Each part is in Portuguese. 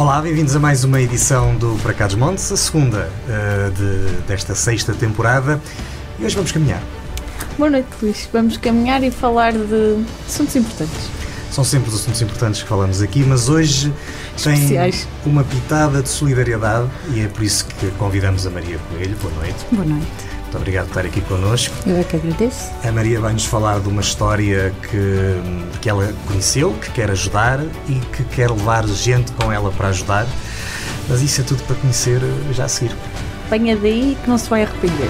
Olá, bem-vindos a mais uma edição do Para Cá dos Montes, a segunda uh, de, desta sexta temporada. E hoje vamos caminhar. Boa noite, Luís. Vamos caminhar e falar de assuntos importantes. São sempre os assuntos importantes que falamos aqui, mas hoje Especiais. tem uma pitada de solidariedade e é por isso que convidamos a Maria Coelho. Boa noite. Boa noite. Muito obrigado por estar aqui connosco. Eu é que agradeço. A Maria vai-nos falar de uma história que, que ela conheceu, que quer ajudar e que quer levar gente com ela para ajudar. Mas isso é tudo para conhecer já a seguir. Venha daí que não se vai arrepender.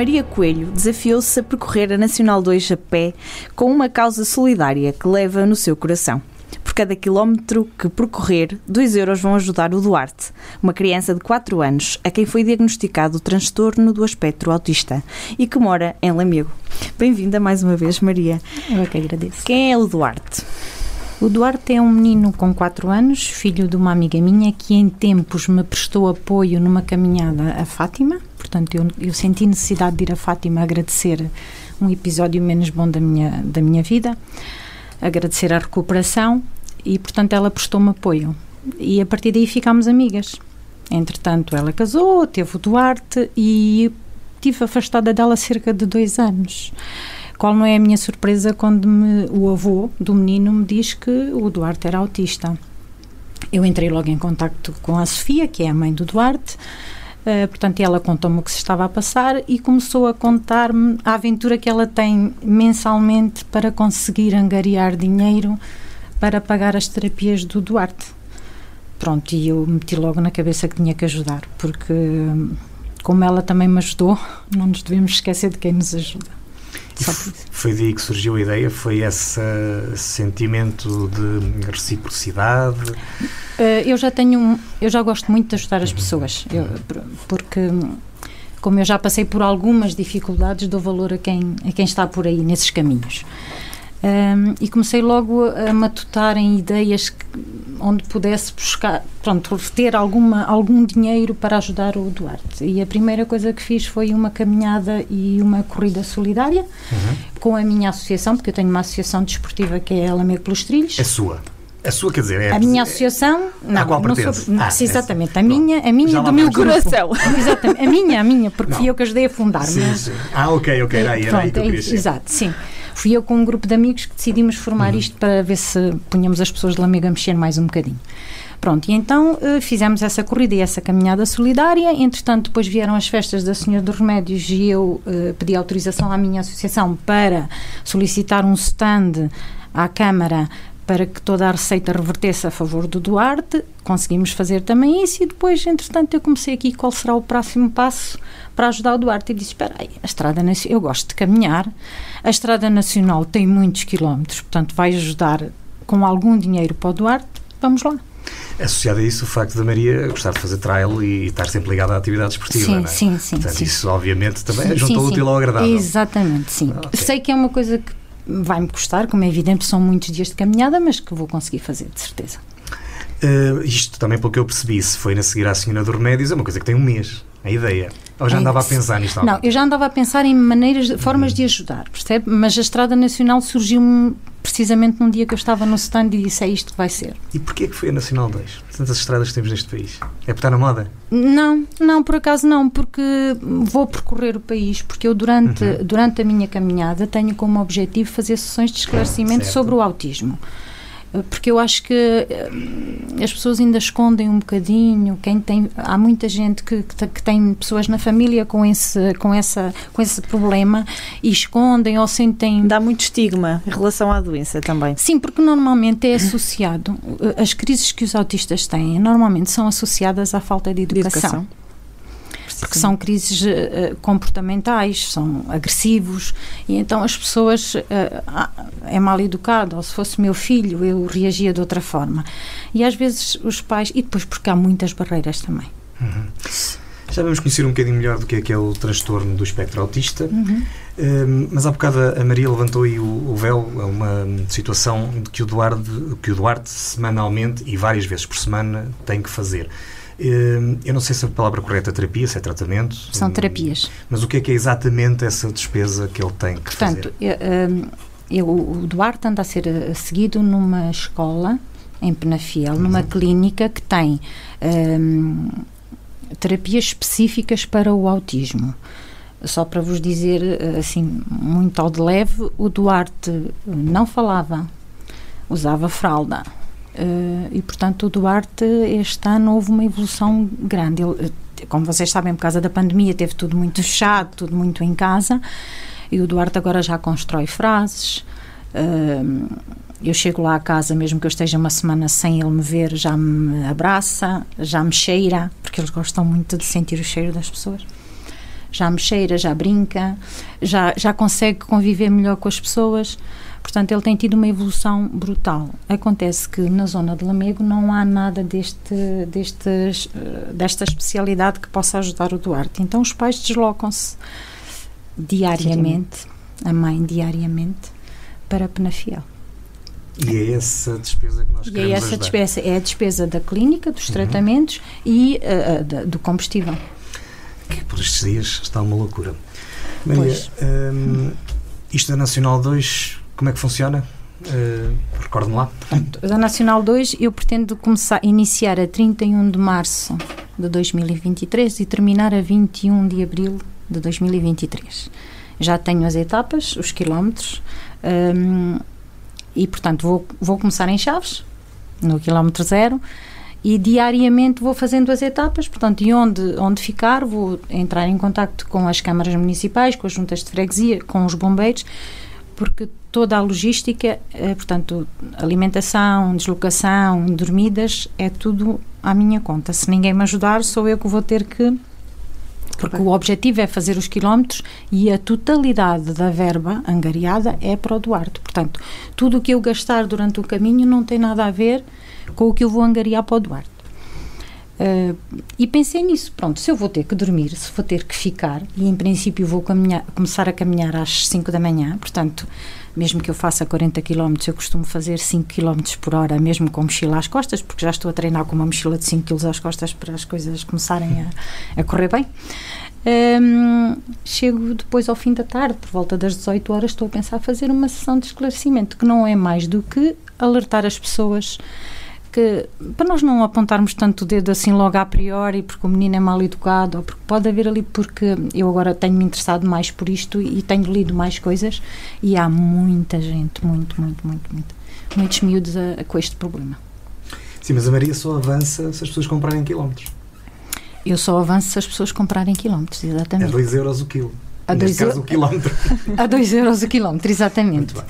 Maria Coelho desafiou-se a percorrer a Nacional 2 a pé com uma causa solidária que leva no seu coração. Por cada quilómetro que percorrer, 2 euros vão ajudar o Duarte, uma criança de 4 anos a quem foi diagnosticado o transtorno do espectro autista e que mora em Lamego. Bem-vinda mais uma vez, Maria. Eu é que agradeço. Quem é o Duarte? O Duarte é um menino com 4 anos, filho de uma amiga minha que em tempos me prestou apoio numa caminhada a Fátima. Portanto, eu, eu senti necessidade de ir a Fátima agradecer um episódio menos bom da minha, da minha vida, agradecer a recuperação e, portanto, ela prestou-me apoio. E a partir daí ficámos amigas. Entretanto, ela casou, teve o Duarte e tive afastada dela cerca de dois anos. Qual não é a minha surpresa quando me, o avô do menino me diz que o Duarte era autista. Eu entrei logo em contato com a Sofia, que é a mãe do Duarte, uh, portanto ela contou-me o que se estava a passar e começou a contar-me a aventura que ela tem mensalmente para conseguir angariar dinheiro para pagar as terapias do Duarte. Pronto, e eu meti logo na cabeça que tinha que ajudar, porque como ela também me ajudou, não nos devemos esquecer de quem nos ajuda. Foi daí que surgiu a ideia? Foi esse sentimento de reciprocidade? Uh, eu já tenho, eu já gosto muito de ajudar as pessoas, eu, porque como eu já passei por algumas dificuldades, dou valor a quem, a quem está por aí nesses caminhos. Um, e comecei logo a matutar em ideias que, onde pudesse buscar, pronto, ter alguma, algum dinheiro para ajudar o Duarte. E a primeira coisa que fiz foi uma caminhada e uma corrida solidária uhum. com a minha associação, porque eu tenho uma associação desportiva que é Alamego pelos Trilhos. É sua? A sua, quer dizer, é a minha associação, não, a qual não? Sou, não, ah, exatamente, a minha, a minha do meu coração. exatamente, a minha, a minha, porque não. fui eu que ajudei a fundar. Sim, mas, sim. Ah, ok, ok, era aí, era aí que eu queria é, Exato, sim. Fui eu com um grupo de amigos que decidimos formar uhum. isto para ver se punhamos as pessoas de Lamego a mexer mais um bocadinho. Pronto, e então uh, fizemos essa corrida e essa caminhada solidária. Entretanto, depois vieram as festas da Senhora dos Remédios e eu uh, pedi autorização à minha associação para solicitar um stand à Câmara para que toda a receita revertesse a favor do Duarte. Conseguimos fazer também isso e depois, entretanto, eu comecei aqui qual será o próximo passo para ajudar o Duarte e disse, espera aí, a Estrada Nacional, eu gosto de caminhar, a Estrada Nacional tem muitos quilómetros, portanto vai ajudar com algum dinheiro para o Duarte, vamos lá. Associado a isso o facto da Maria gostar de fazer trail e estar sempre ligada à atividade esportiva, sim, não é? Sim, sim, Portanto, sim. isso obviamente também juntou o útil ao agradável. Exatamente, sim. Ah, okay. Sei que é uma coisa que vai-me custar, como é evidente, são muitos dias de caminhada, mas que vou conseguir fazer, de certeza. Uh, isto também, pelo que eu percebi, se foi na seguir à Senhora do Remédios, é uma coisa que tem um mês, a ideia. Ou já andava a pensar nisto? Não, eu já andava a pensar em maneiras, formas de ajudar, percebe? Mas a Estrada Nacional surgiu precisamente num dia que eu estava no stand e disse é isto que vai ser. E porquê que foi a Nacional 2? Tantas estradas que temos neste país. É por estar na moda? Não, não, por acaso não, porque vou percorrer o país, porque eu durante, uhum. durante a minha caminhada tenho como objetivo fazer sessões de esclarecimento sobre o autismo porque eu acho que eh, as pessoas ainda escondem um bocadinho quem tem há muita gente que, que, tem pessoas na família com esse com essa com esse problema e escondem ou sentem dá muito estigma em relação à doença também. Sim porque normalmente é associado eh, as crises que os autistas têm normalmente são associadas à falta de educação, de educação porque Sim. são crises uh, comportamentais, são agressivos, e então as pessoas uh, é mal educado, ou se fosse meu filho eu reagia de outra forma. E às vezes os pais, e depois porque há muitas barreiras também. Uhum. Já vamos conhecer um bocadinho melhor do que é, que é o transtorno do espectro autista, uhum. um, mas há bocado a Maria levantou aí o, o véu a uma situação que o, Duarte, que o Duarte semanalmente e várias vezes por semana tem que fazer. Um, eu não sei se a palavra correta é terapia, se é tratamento. São terapias. Mas o que é que é exatamente essa despesa que ele tem que Portanto, fazer? Portanto, eu, o Duarte anda a ser eh, seguido numa escola em Penafiel, uhum. numa clínica que tem um, terapias específicas para o autismo. Só para vos dizer, eh, assim, muito ao de leve, o Duarte não falava, usava fralda. Uh, e, portanto, o Duarte, este ano, houve uma evolução grande. Ele, eh, como vocês sabem, por causa da pandemia, teve tudo muito fechado, tudo muito em casa. E o Duarte agora já constrói frases. Uh, eu chego lá à casa, mesmo que eu esteja uma semana sem ele me ver, já me abraça, já me cheira, porque eles gostam muito de sentir o cheiro das pessoas. Já me cheira, já brinca, já, já consegue conviver melhor com as pessoas. Portanto, ele tem tido uma evolução brutal. Acontece que na zona de Lamego não há nada deste, destes, eh, desta especialidade que possa ajudar o Duarte. Então, os pais deslocam-se diariamente, a mãe diariamente, para Penafiel. E é essa despesa que nós e queremos é essa ajudar. despesa, é a despesa da clínica, dos uhum. tratamentos e uh, do combustível. Que por estes dias está uma loucura. Maria, um, isto da Nacional 2, como é que funciona? Uh, Recorde-me lá. Da Nacional 2 eu pretendo começar, iniciar a 31 de março de 2023 e terminar a 21 de abril de 2023. Já tenho as etapas, os quilómetros. Um, e, portanto, vou, vou começar em Chaves, no quilómetro zero, e diariamente vou fazendo as etapas, portanto, e onde, onde ficar, vou entrar em contato com as câmaras municipais, com as juntas de freguesia, com os bombeiros, porque toda a logística, é, portanto, alimentação, deslocação, dormidas, é tudo à minha conta. Se ninguém me ajudar, sou eu que vou ter que porque o objetivo é fazer os quilómetros e a totalidade da verba angariada é para o Duarte. Portanto, tudo o que eu gastar durante o caminho não tem nada a ver com o que eu vou angariar para o Duarte. Uh, e pensei nisso, pronto, se eu vou ter que dormir, se vou ter que ficar, e em princípio vou caminhar, começar a caminhar às 5 da manhã, portanto, mesmo que eu faça 40 km, eu costumo fazer 5 km por hora, mesmo com mochila às costas, porque já estou a treinar com uma mochila de 5 kg às costas para as coisas começarem a, a correr bem. Um, chego depois ao fim da tarde, por volta das 18 horas, estou a pensar fazer uma sessão de esclarecimento, que não é mais do que alertar as pessoas que para nós não apontarmos tanto o dedo assim logo a priori porque o menino é mal educado ou porque pode haver ali porque eu agora tenho me interessado mais por isto e tenho lido mais coisas e há muita gente, muito, muito, muito, muito muitos miúdos a, a, com este problema. Sim, mas a Maria só avança se as pessoas comprarem quilómetros. Eu só avanço se as pessoas comprarem quilómetros, exatamente. A 2 euros o quilo. A 2 caso, o quilómetro. a 2 euros o quilómetro, exatamente. Muito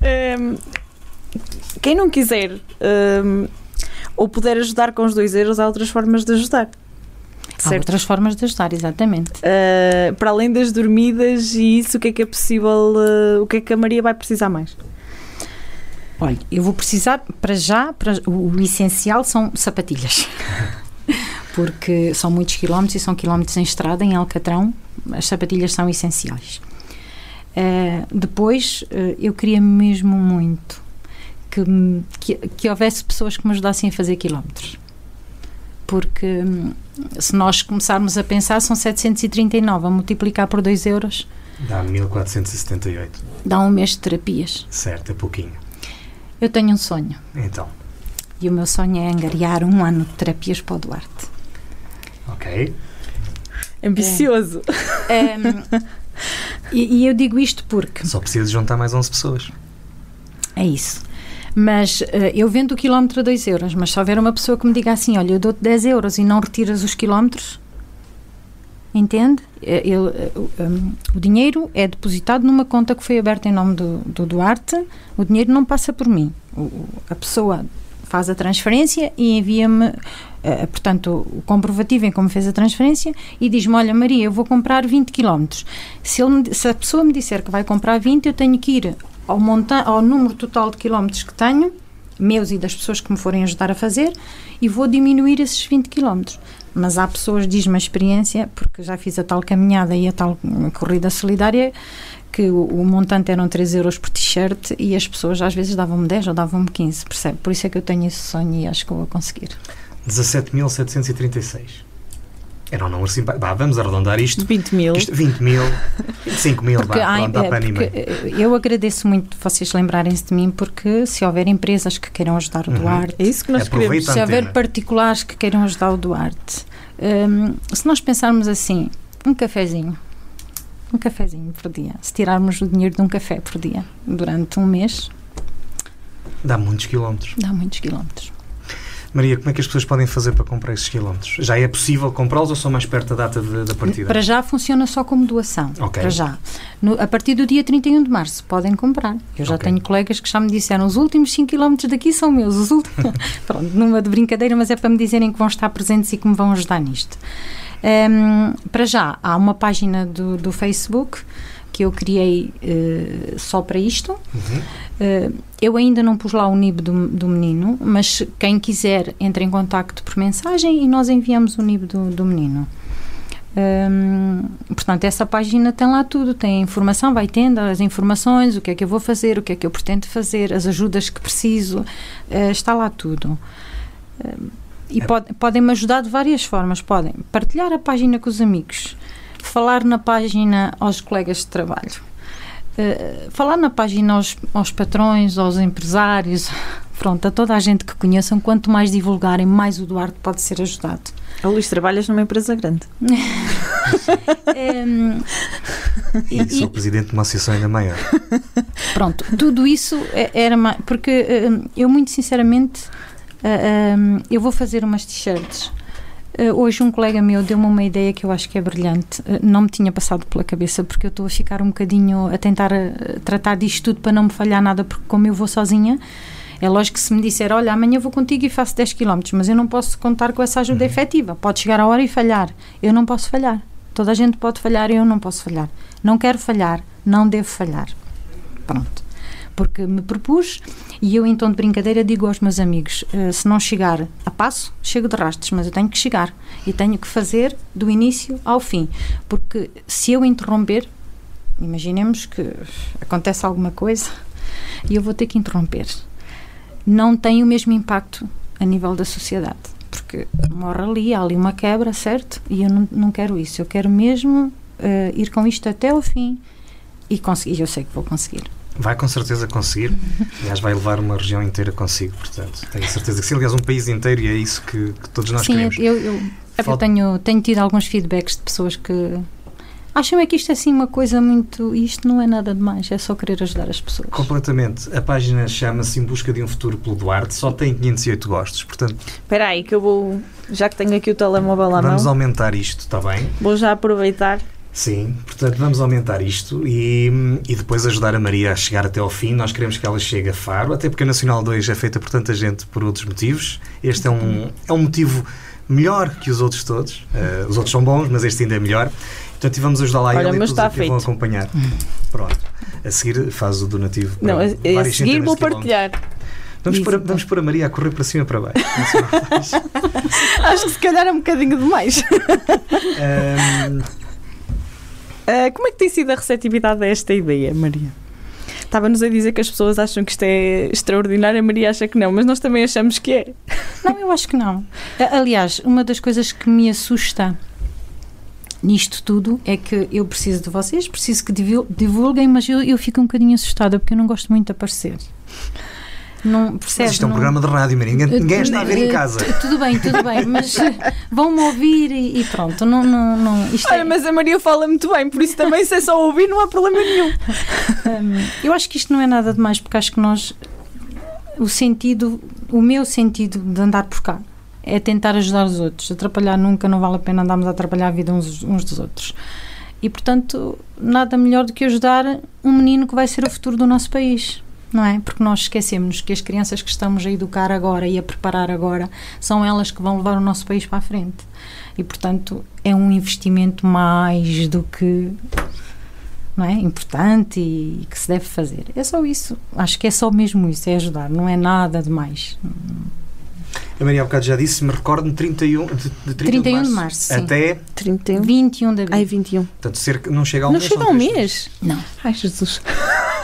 bem. Um, quem não quiser um, ou puder ajudar com os 2 euros, há outras formas de ajudar. Certo? Há outras formas de ajudar, exatamente. Uh, para além das dormidas e isso, o que é que é possível, uh, o que é que a Maria vai precisar mais? Olha, eu vou precisar, para já, para, o, o essencial são sapatilhas. Porque são muitos quilómetros e são quilómetros em estrada, em Alcatrão, as sapatilhas são essenciais. Uh, depois, eu queria mesmo muito que, que, que houvesse pessoas que me ajudassem a fazer quilómetros. Porque hum, se nós começarmos a pensar, são 739 a multiplicar por 2 euros. Dá 1478. Dá um mês de terapias. Certo, é pouquinho. Eu tenho um sonho. Então. E o meu sonho é angariar um ano de terapias para o Duarte. Ok. Ambicioso. É, é, e, e eu digo isto porque. Só precisa juntar mais 11 pessoas. É isso. Mas uh, eu vendo o quilómetro a 2 euros, mas se houver uma pessoa que me diga assim: olha, eu dou-te 10 euros e não retiras os quilómetros, entende? Eh, eu, eh, um, o dinheiro é depositado numa conta que foi aberta em nome do, do Duarte, o dinheiro não passa por mim. O, a pessoa faz a transferência e envia-me, uh, portanto, o comprovativo em como fez a transferência e diz-me: Olha, Maria, eu vou comprar 20 km. Se, se a pessoa me disser que vai comprar 20, eu tenho que ir ao, monta ao número total de quilómetros que tenho, meus e das pessoas que me forem ajudar a fazer, e vou diminuir esses 20 quilómetros. Mas há pessoas, diz-me a experiência, porque já fiz a tal caminhada e a tal corrida solidária, que o, o montante eram 3 euros por t-shirt e as pessoas às vezes davam-me 10 ou davam-me 15, percebe? Por isso é que eu tenho esse sonho e acho que vou conseguir. 17.736. Era um número simpático. Bah, vamos arredondar isto. 20 mil. Isto, 20 mil, 25 mil, porque, vá, ai, pronto, dá é, para animar. eu agradeço muito vocês lembrarem-se de mim, porque se houver empresas que queiram ajudar o Uhum. Duarte, É isso que nós Aproveita queremos. se houver particulares que queiram ajudar o Duarte, hum, se nós pensarmos assim, um cafezinho, um cafezinho por dia, se tirarmos o dinheiro de um café por dia durante um mês, Dá muitos quilómetros. dá muitos quilómetros. Maria, como é que as pessoas podem fazer para comprar esses quilómetros? Já é possível comprá-los ou são mais perto da data de- da partida? Para já funciona só como doação. Ok. Para já. No- a partir do dia 31 de março podem comprar. Eu já Ok. tenho colegas que já me disseram os últimos 5 km daqui são meus. Os últimos... Pronto, numa de brincadeira, mas é para me dizerem que vão estar presentes e que me vão ajudar nisto. Hum, para já, há uma página do, do Facebook que eu criei eh, só para isto. Uhum. Eh, eu ainda não pus lá o NIB do, do menino, mas quem quiser entra em contacto por mensagem e nós enviamos o NIB do, do menino. Hum, portanto, essa página tem lá tudo, tem a informação, vai tendo as informações, o que é que eu vou fazer, o que é que eu pretendo fazer, as ajudas que preciso, eh, está lá tudo. Hum, e É. pode- podem-me ajudar de várias formas. Podem partilhar a página com os amigos, falar na página aos colegas de trabalho, eh, falar na página aos, aos patrões, aos empresários, pronto, a toda a gente que conheçam. Quanto mais divulgarem, mais o Duarte pode ser ajudado. A Luís, trabalhas numa empresa grande. Hum, e- E sou e- presidente de uma associação ainda maior. Pronto, tudo isso é- era mais. Porque hum, eu, muito sinceramente, ah, hum, eu vou fazer umas t-shirts. Ah, hoje, um colega meu deu-me uma ideia que eu acho que é brilhante. Ah, não me tinha passado pela cabeça, porque eu estou a ficar um bocadinho a tentar ah, tratar disto tudo para não me falhar nada, porque como eu vou sozinha. É lógico que se me disser, olha, amanhã vou contigo e faço 10 km, mas eu não posso contar com essa ajuda efetiva. Pode chegar a hora e falhar. Eu não posso falhar. Toda a gente pode falhar e eu não posso falhar. Não quero falhar, não devo falhar. Pronto. Porque me propus e eu, em tom de brincadeira, digo aos meus amigos: eh, se não chegar a passo, chego de rastos, mas eu tenho que chegar e tenho que fazer do início ao fim. Porque se eu interromper, imaginemos que acontece alguma coisa e eu vou ter que interromper, não tem o mesmo impacto a nível da sociedade. Porque morre ali, há ali uma quebra, certo? E eu não, não quero isso. Eu quero mesmo eh, ir com isto até ao fim e conseguir. Eu sei que vou conseguir. Vai com certeza conseguir. Aliás, vai levar uma região inteira consigo, portanto. Tenho certeza que sim. Aliás, um país inteiro e é isso que, que todos nós Sim, queremos. eu, eu, eu Falta- tenho, tenho tido alguns feedbacks de pessoas que acham é que isto é assim uma coisa muito. Isto não é nada demais, é só querer ajudar as pessoas. Completamente. A página chama-se Em Busca de um Futuro pelo Duarte. Só tem 508 gostos. Portanto, Espera aí, que eu vou, já que tenho aqui o telemóvel à vamos mão, aumentar isto, está bem? vou já aproveitar. Sim, portanto, vamos aumentar isto e, e depois ajudar a Maria a chegar até ao fim. Nós queremos que ela chegue a Faro, até porque a Nacional 2 é feita por tanta gente por outros motivos. Este é um, é um motivo melhor que os outros todos. Eh, os outros são bons, mas este ainda é melhor. Portanto, e vamos ajudá-la a Olha, ela e todos está que vão acompanhar. Pronto. A seguir faz o donativo. Não, a, a seguir vou partilhar. Vamos pôr, vamos pôr a Maria a correr para cima e para baixo. Acho que se calhar é um bocadinho demais. Ahm, Ah, como é que tem sido a receptividade a esta ideia, Maria? Estava-nos a dizer que as pessoas acham que isto é extraordinário, a Maria acha que não, mas nós também achamos que é. Não, eu acho que não. Aliás, uma das coisas que me assusta nisto tudo é que eu preciso de vocês, preciso que divul- divulguem, mas eu, eu fico um bocadinho assustada porque eu não gosto muito de aparecer. Não, mas percebe? isto é um não- programa de rádio. Ninguém, ninguém está a ver em Eh, casa. tu- Tudo bem, tudo bem, mas vão-me ouvir e, e pronto. Não, não, não, isto é- Olha, mas a Maria fala muito bem, por isso também se é só ouvir não há problema nenhum. Hum, eu acho que isto não é nada demais, porque acho que nós, o sentido, o meu sentido de andar por cá é tentar ajudar os outros. Atrapalhar nunca, não vale a pena andarmos a atrapalhar a vida uns, uns dos outros. E portanto, nada melhor do que ajudar um menino que vai ser o futuro do nosso país. Não é? Porque nós esquecemos que as crianças que estamos a educar agora e a preparar agora são elas que vão levar o nosso país para a frente. E, portanto, é um investimento mais do que não é? importante e que se deve fazer. É só isso. Acho que é só mesmo isso, é ajudar, não é nada de mais. A Maria há bocado já disse, me recordo, 31 de, de 31, 31 de de março, março, sim. até, 31. 21 de abril. Ai, 21. portanto, cerca, não chega a um Não mês. chega são a um mês? Não. Ai, Jesus.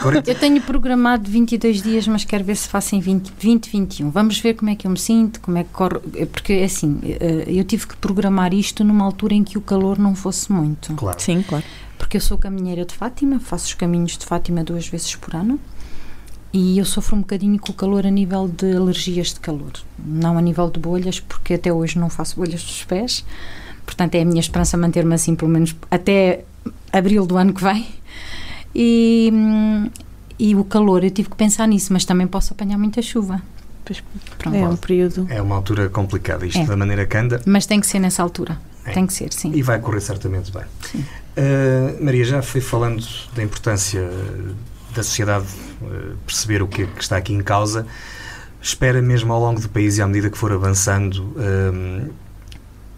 40 Eu tenho programado 22 dias, mas quero ver se faço em 20, 20, 21. Vamos ver como é que eu me sinto, como é que corre. Porque, assim, eh, eu tive que programar isto numa altura em que o calor não fosse muito. Claro. Sim, claro. Porque eu sou caminheira de Fátima, faço os caminhos de Fátima duas vezes por ano e eu sofro um bocadinho com o calor a nível de alergias de calor. Não a nível de bolhas, porque até hoje não faço bolhas dos pés. Portanto, é a minha esperança manter-me assim, pelo menos até abril do ano que vem. E, e o calor, eu tive que pensar nisso, mas também posso apanhar muita chuva. Pronto. É um período. É uma altura complicada, isto É. da maneira que anda, Mas tem que ser nessa altura. É. Tem que ser, sim. e vai correr certamente bem. Sim. Uh, Maria, já foi falando da importância da sociedade uh, perceber o que, é que está aqui em causa. Espera mesmo ao longo do país e à medida que for avançando, um,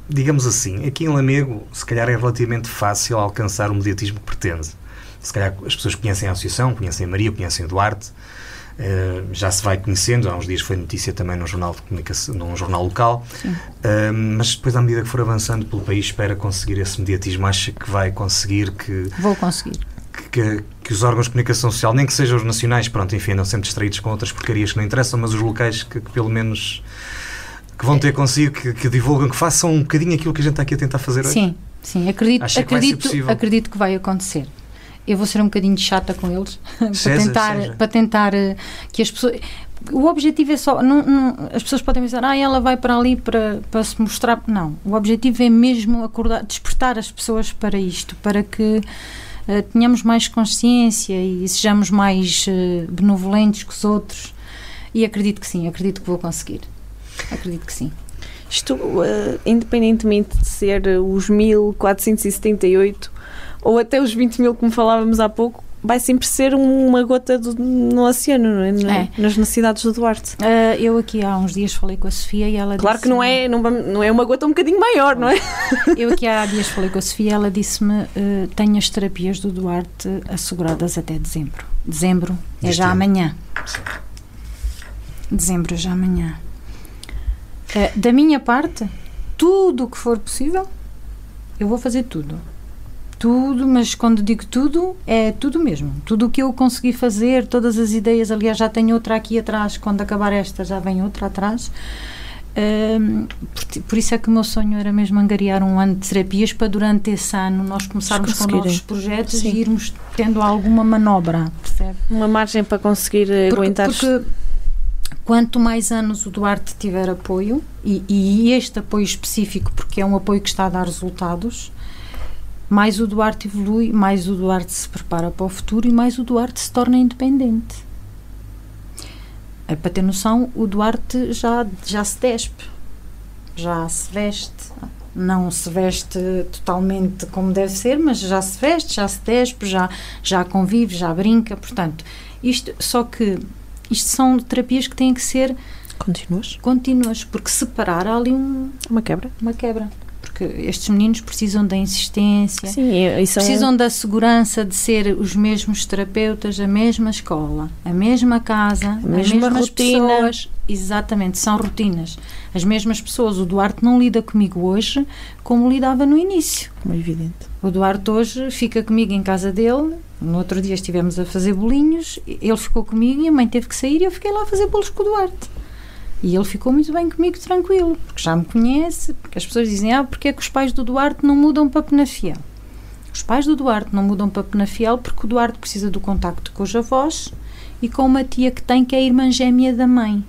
digamos assim, aqui em Lamego, se calhar é relativamente fácil alcançar o mediatismo que pretende. Se calhar as pessoas conhecem a associação, conhecem a Maria, conhecem o Duarte, uh, já se vai conhecendo. Há uns dias foi notícia também num jornal de comunicação, num jornal local. Uh, mas depois, à medida que for avançando pelo país, espera conseguir esse mediatismo. Acha que vai conseguir que, Vou conseguir. Que, que os órgãos de comunicação social, nem que sejam os nacionais, pronto, enfim, andam sempre distraídos com outras porcarias que não interessam, mas os locais que, que pelo menos que vão ter consigo, que, que divulgam, que façam um bocadinho aquilo que a gente está aqui a tentar fazer hoje. Sim, sim, acredito, Acha que acredito, acredito que vai acontecer. Eu vou ser um bocadinho chata com eles para tentar, seja. para tentar eh, que as pessoas. O objetivo é só. Não, não- as pessoas podem pensar, ah, ela vai para ali para, para se mostrar. Não. O objetivo é mesmo acordar, despertar as pessoas para isto, para que eh, tenhamos mais consciência e sejamos mais eh, benevolentes com os outros. E acredito que sim, acredito que vou conseguir. Acredito que sim. Isto, eh, independentemente de ser os 1478 ou até os 20 mil, como falávamos há pouco, vai sempre ser uma gota do- no oceano, não é? É. Nas necessidades do Duarte. Ah, eu aqui há uns dias falei com a Sofia e ela Claro que não é, não, não é uma gota um bocadinho maior, não é? Eu aqui há dias falei com a Sofia ela disse-me eh, tenho as terapias do Duarte asseguradas até dezembro. Dezembro é já ano. amanhã. Dezembro é já amanhã. Eh, da minha parte, tudo o que for possível, eu vou fazer tudo. Tudo, mas quando digo tudo, é tudo mesmo. Tudo o que eu consegui fazer, todas as ideias. Aliás, já tenho outra aqui atrás. Quando acabar esta, já vem outra atrás. Hum, por, por isso é que o meu sonho era mesmo angariar um ano de terapias para durante esse ano nós começarmos com novos projetos Sim. e irmos tendo alguma manobra, percebe? Uma margem para conseguir eh, Porque, aguentar. porque quanto mais anos o Duarte tiver apoio, e, e este apoio específico, porque é um apoio que está a dar resultados, mais o Duarte evolui, mais o Duarte se prepara para o futuro e mais o Duarte se torna independente. É, para ter noção, o Duarte já, já se despe, já se veste. Não se veste totalmente como deve ser, mas já se veste, já se despe, já, já convive, já brinca. Portanto, isto, só que isto são terapias que têm que ser Continuas? contínuas, porque separar há ali um- Uma quebra? uma quebra. Porque estes meninos precisam da insistência, Sim, precisam da segurança de ser os mesmos terapeutas, a mesma escola, a mesma casa, mesma as mesmas rotina. pessoas. Exatamente, são rotinas. As mesmas pessoas. O Duarte não lida comigo hoje como lidava no início. como é evidente. O Duarte hoje fica comigo em casa dele. No outro dia estivemos a fazer bolinhos, ele ficou comigo e a mãe teve que sair e eu fiquei lá a fazer bolos com o Duarte. E ele ficou muito bem comigo, tranquilo, porque já me conhece, porque as pessoas dizem, ah, porque é que os pais do Duarte não mudam para Penafiel? Os pais do Duarte não mudam para Penafiel porque o Duarte precisa do contacto com os avós e com uma tia que tem, que é a irmã gêmea da mãe.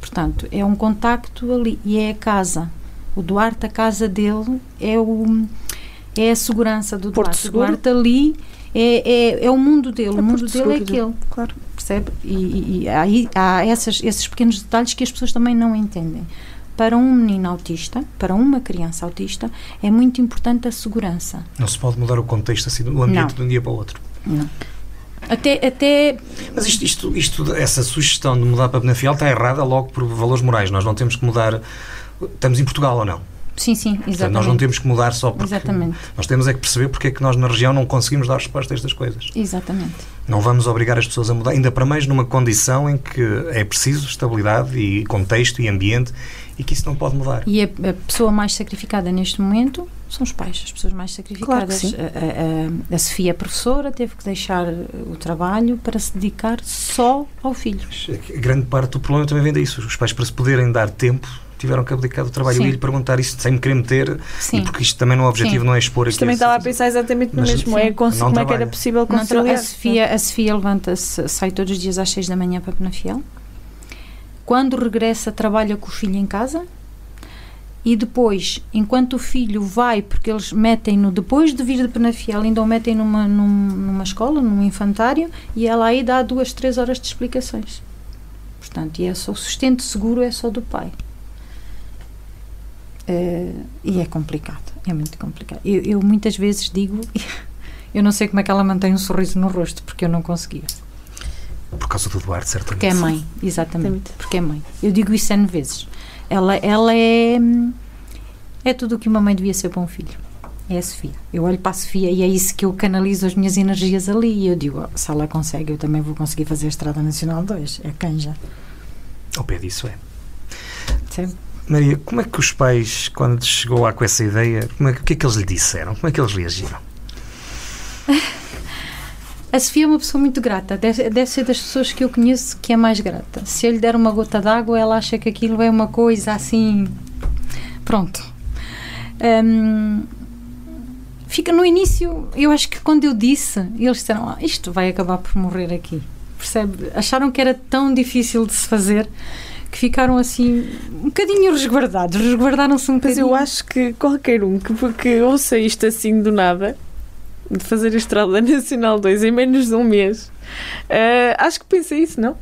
Portanto, é um contacto ali e é a casa. O Duarte, a casa dele, é, o, é a segurança do Porto Duarte. seguro. O Duarte ali é, é, é o mundo dele, É o mundo dele é aquele Claro. Percebe? E, e- aí há essas, esses pequenos detalhes que as pessoas também não entendem. Para um menino autista, para uma criança autista, é muito importante a segurança. Não se pode mudar o contexto assim, do ambiente Não. de um dia para o outro. Não. Até, até Mas isto, isto, isto, essa sugestão de mudar para Penafiel está errada logo por valores morais. Nós não temos que mudar. Estamos em Portugal ou não? Sim, sim, Portanto, exatamente. nós não temos que mudar só porque. Exatamente. Nós temos é que perceber porque é que nós na região não conseguimos dar resposta a estas coisas. Exatamente. Não vamos obrigar as pessoas a mudar, ainda para mais numa condição em que é preciso estabilidade e contexto e ambiente e que isso não pode mudar. E a, a pessoa mais sacrificada neste momento são os pais, as pessoas mais sacrificadas. sim. A, a- a- Sofia, professora, teve que deixar o trabalho para se dedicar só ao filho. Grande parte do problema também vem disso. Os pais, para se poderem dar tempo, tiveram que abdicar do trabalho. Sim. Eu ia lhe perguntar isso sem me querer meter, Sim. e porque isto também não é o objetivo, Sim. não é expor Mas aqui. também estava a pensar exatamente no mesmo. É, como é que era trabalha. possível Não conciliar? a Sofia, a Sofia levanta-se, sai todos os dias às 6 da manhã para Penafiel. Quando regressa, trabalha com o filho em casa. E depois, enquanto o filho vai, porque eles metem-no, depois de vir de Penafiel, ainda o metem numa, num- numa escola, num infantário, e ela aí dá duas, três horas de explicações. Portanto, e é só, o sustento seguro é só do pai. Eh, e é complicado, é muito complicado. Eu, eu muitas vezes digo, eu não sei como é que ela mantém um sorriso no rosto, porque eu não conseguia. Por causa do Duarte, certamente. Porque é mãe, exatamente. Porque é mãe. Eu digo isso N vezes. Ela, ela é. É tudo o que uma mãe devia ser para um filho. É a Sofia. Eu olho para a Sofia e é isso que eu canalizo as minhas energias ali. E eu digo: "Oh, se ela consegue, eu também vou conseguir fazer a Estrada Nacional 2. É canja. Ao pé disso é. Percebe? Maria, como é que os pais, quando chegou lá com essa ideia, como é o que é que eles lhe disseram? Como é que eles reagiram? A Sofia é uma pessoa muito grata. Deve, deve ser das pessoas que eu conheço que é mais grata. Se eu lhe der uma gota d'água, ela acha que aquilo é uma coisa assim. Pronto. Hum, fica no início, eu acho que quando eu disse, eles disseram: ah, Isto vai acabar por morrer aqui. Percebe? Acharam que era tão difícil de se fazer que ficaram assim um bocadinho resguardados. Resguardaram-se um Mas bocadinho. eu acho que qualquer um que, que ouça isto assim do nada, de fazer a Estrada Nacional 2 em menos de um mês, eh, acho que pensa isso, não?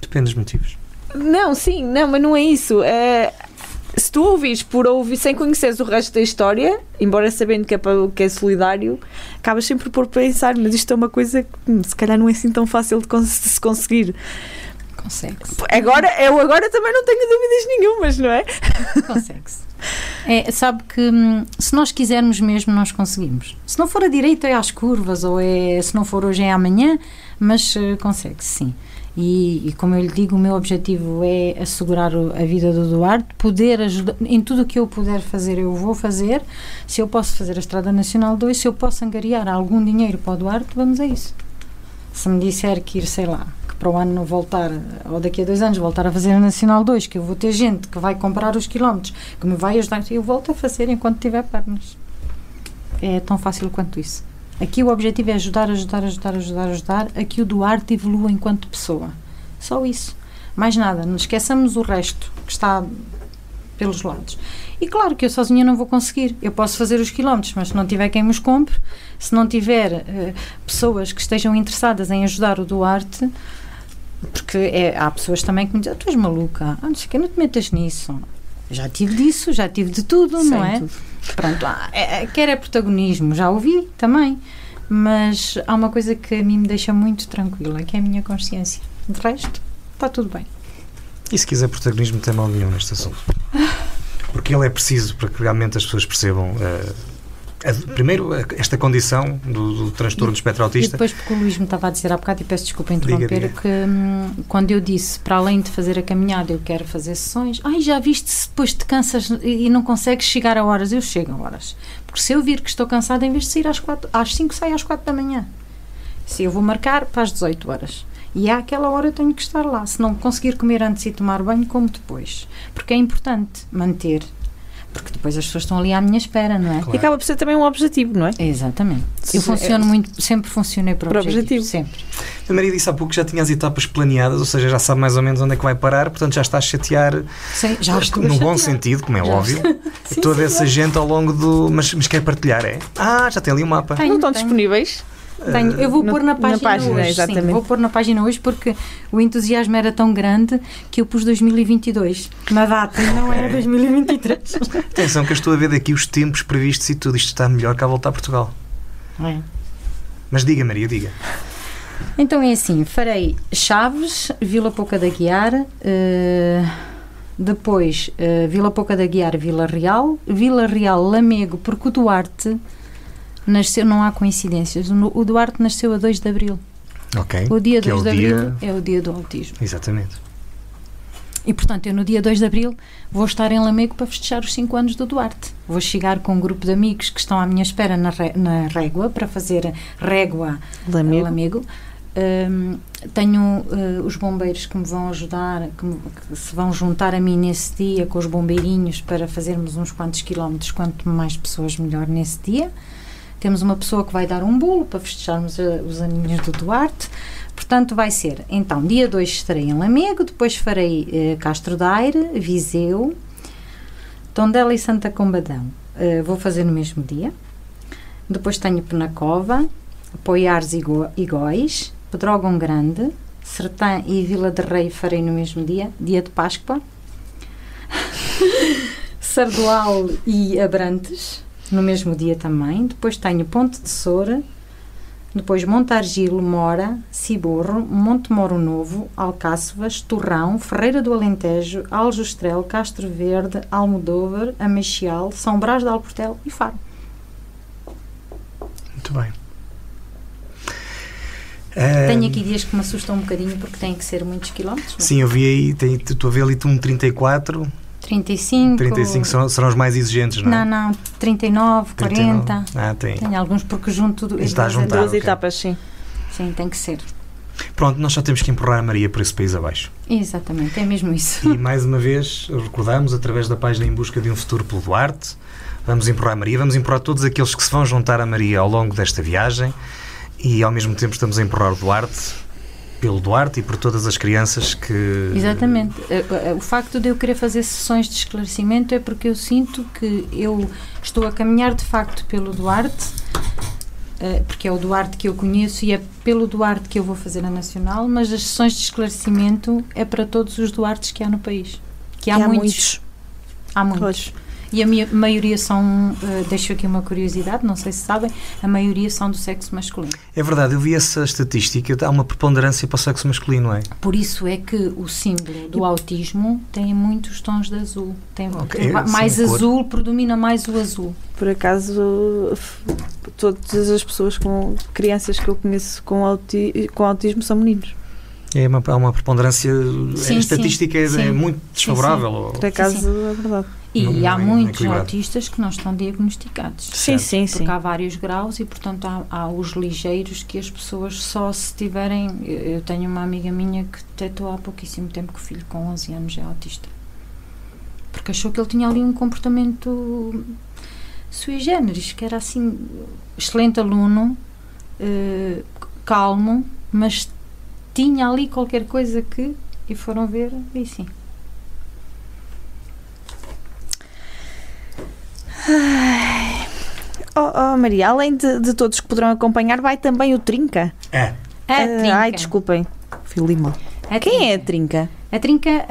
Depende dos motivos. Não, sim, não, mas não é isso. Eh, se tu ouvires por ouvir sem conheceres o resto da história, embora sabendo que é, para- que é solidário, acabas sempre por pensar, mas isto é uma coisa que hum, se calhar não é assim tão fácil de, cons- de se conseguir. Consegue-se. Agora, eu agora também não tenho dúvidas nenhumas, não é? Consegue-se. É, sabe que hum, se nós quisermos mesmo, nós conseguimos. Se não for a direita, é às curvas, ou é, se não for hoje, é amanhã, mas eh, consegue-se sim. E, e como eu lhe digo, o meu objetivo é assegurar a vida do Duarte, poder ajudar, em tudo o que eu puder fazer, eu vou fazer. Se eu posso fazer a Estrada Nacional 2, se eu posso angariar algum dinheiro para o Duarte, vamos a isso. Se me disser que ir, sei lá, que para o ano voltar, ou daqui a dois anos voltar a fazer a Nacional 2, que eu vou ter gente que vai comprar os quilómetros, que me vai ajudar, eu volto a fazer enquanto tiver pernas. É tão fácil quanto isso. Aqui o objetivo é ajudar, ajudar, ajudar, ajudar, ajudar a que o Duarte evolua enquanto pessoa. Só isso. Mais nada. Não esqueçamos o resto que está pelos lados. E claro que eu sozinha não vou conseguir. Eu posso fazer os quilómetros, mas se não tiver quem me compre, se não tiver eh, pessoas que estejam interessadas em ajudar o Duarte, porque é- há pessoas também que me dizem, "Ah, tu és maluca, ah, não sei que, não te metas nisso. Já tive disso, já tive de tudo, não Sem é? tudo. Pronto, ah, é, é- quer é protagonismo, já ouvi também, mas há uma coisa que a mim me deixa muito tranquila, que é a minha consciência. De resto, está tudo bem. E se quiser protagonismo, não tem mal nenhum neste assunto. Porque ele é preciso para que realmente as pessoas percebam. a- primeiro, esta condição do, do transtorno do espectro E autista. depois, porque o Luís me estava a dizer há bocado, e peço desculpa interromper, Diga, diga. que hum, quando eu disse, para além de fazer a caminhada, eu quero fazer sessões, ai, já viste se depois te cansas e e não consegues chegar a horas? Eu chego a horas. Porque se eu vir que estou cansada, em vez de sair às, quatro, às 5, saio às 4 da manhã. Se eu vou marcar para as 18 horas. E àquela hora eu tenho que estar lá. Se não conseguir comer antes e tomar banho, como depois. Porque é importante manter. Porque depois as pessoas estão ali à minha espera, não é? Claro. E acaba por ser também um objetivo, não é? Exatamente. Se- Eu funciono muito, sempre funcionei para, Para objetivo, objetivo. Sempre. A Maria disse há pouco que já tinha as etapas planeadas, ou seja, já sabe mais ou menos onde é que vai parar, portanto já está a chatear, Sei, já estou a no bom chatear. sentido, como é Já óbvio, Sim, toda sim, essa gente ao longo do. Mas, mas quer partilhar, é? Ah, já tem ali o mapa. Tenho, não estão tenho. disponíveis? Tenho. Eu vou Na- pôr na na página, página, hoje. exatamente. Sim, vou pôr na página hoje porque o entusiasmo era tão grande que eu pus 2022 na data e não era 2023. Atenção que eu estou a ver daqui os tempos previstos e tudo. Isto está melhor que a voltar a Portugal. É. Mas diga, Maria, diga. Então é assim, farei Chaves, Vila Pouca da Guiar, uh, depois uh, Vila Pouca da Guiar, Vila Real, Vila Real, Lamego, porque o Duarte nasceu, não há coincidências, o Duarte nasceu a 2 de Abril. Ok. O dia que 2 é o de Abril dia- é o dia do autismo. Exatamente. E portanto, eu no dia 2 de Abril vou estar em Lamego para festejar os 5 anos do Duarte. Vou chegar com um grupo de amigos que estão à minha espera na, ré- na régua para fazer régua Lamego. Lamego. Hum, tenho eh, os bombeiros que me vão ajudar, que, me- que se vão juntar a mim nesse dia com os bombeirinhos para fazermos uns quantos quilómetros, quanto mais pessoas melhor nesse dia. Temos uma pessoa que vai dar um bolo para festejarmos eh, os aninhos do Duarte. Portanto, vai ser, então, dia 2 estarei em Lamego, depois farei eh, Castro Daire, Viseu, Tondela e Santa Combadão. Eh, vou fazer no mesmo dia. Depois tenho Penacova, Poiares e Go- e Góis, Pedrógão Grande, Sertã e Vila de Rei farei no mesmo dia, dia de Páscoa. Sardual e Abrantes, no mesmo dia também. Depois tenho Ponte de Soura, depois Montargilo, Mora, Ciborro, Monte Moro Novo, Alcáçovas, Torrão, Ferreira do Alentejo, Aljustrel, Castro Verde, Almodóvar, Amexial, São Brás de Alportel e Faro. Muito bem. Tenho aqui dias que me assustam um bocadinho porque têm que ser muitos quilómetros. não é? Sim, eu vi aí, tem- estou a ver ali um 34, 35. 35 serão, serão os mais exigentes, não é? Não, não, 39, 39. 40. Ah, tem. Tenho alguns porque junto tudo. Está a duas- juntar. Duas ok. etapas, sim. Sim, tem que ser. Pronto, nós só temos que empurrar a Maria por esse país abaixo. Exatamente, é mesmo isso. E mais uma vez, recordamos, através da página Em Busca de um Futuro pelo Duarte, vamos empurrar a Maria, vamos empurrar todos aqueles que se vão juntar a Maria ao longo desta viagem e ao mesmo tempo estamos a empurrar o Duarte pelo Duarte e por todas as crianças que. Exatamente. Eh, eh, O facto de eu querer fazer sessões de esclarecimento é porque eu sinto que eu estou a caminhar de facto pelo Duarte, eh, porque é o Duarte que eu conheço e é pelo Duarte que eu vou fazer a Nacional, mas as sessões de esclarecimento é para todos os Duartes que há no país. Que há, Que há muitos. muitos. Há muitos. Pois. E a minha- maioria são, eh, deixo aqui uma curiosidade, não sei se sabem, a maioria são do sexo masculino. É verdade, eu vi essa estatística, há uma preponderância para o sexo masculino, não é? Por isso é que o símbolo do autismo tem muitos tons de azul. Tem, Ok, tem ma- sim, mais cor. azul, predomina mais o azul. Por acaso, todas as pessoas com crianças que eu conheço com, auti com autismo são meninos. É uma, há uma preponderância. Sim, a estatística é, sim. é muito desfavorável. Por acaso, é verdade. E Não- há não muitos autistas que não estão diagnosticados. Sim, Certo. sim, sim. Porque há vários graus e, portanto, há, há os ligeiros que as pessoas só se tiverem. Eu eu tenho uma amiga minha que detectou há pouquíssimo tempo que o filho com 11 anos é autista. Porque achou que ele tinha ali um comportamento sui generis, que era assim, excelente aluno, eh, calmo, mas tinha ali qualquer coisa que. E foram ver, e sim. Oh, oh, Maria, além de, de todos que poderão acompanhar, vai também o Trinca. É. A Ah, trinca. Ai, desculpem. Fui lima. A Quem é a trinca. Trinca? A trinca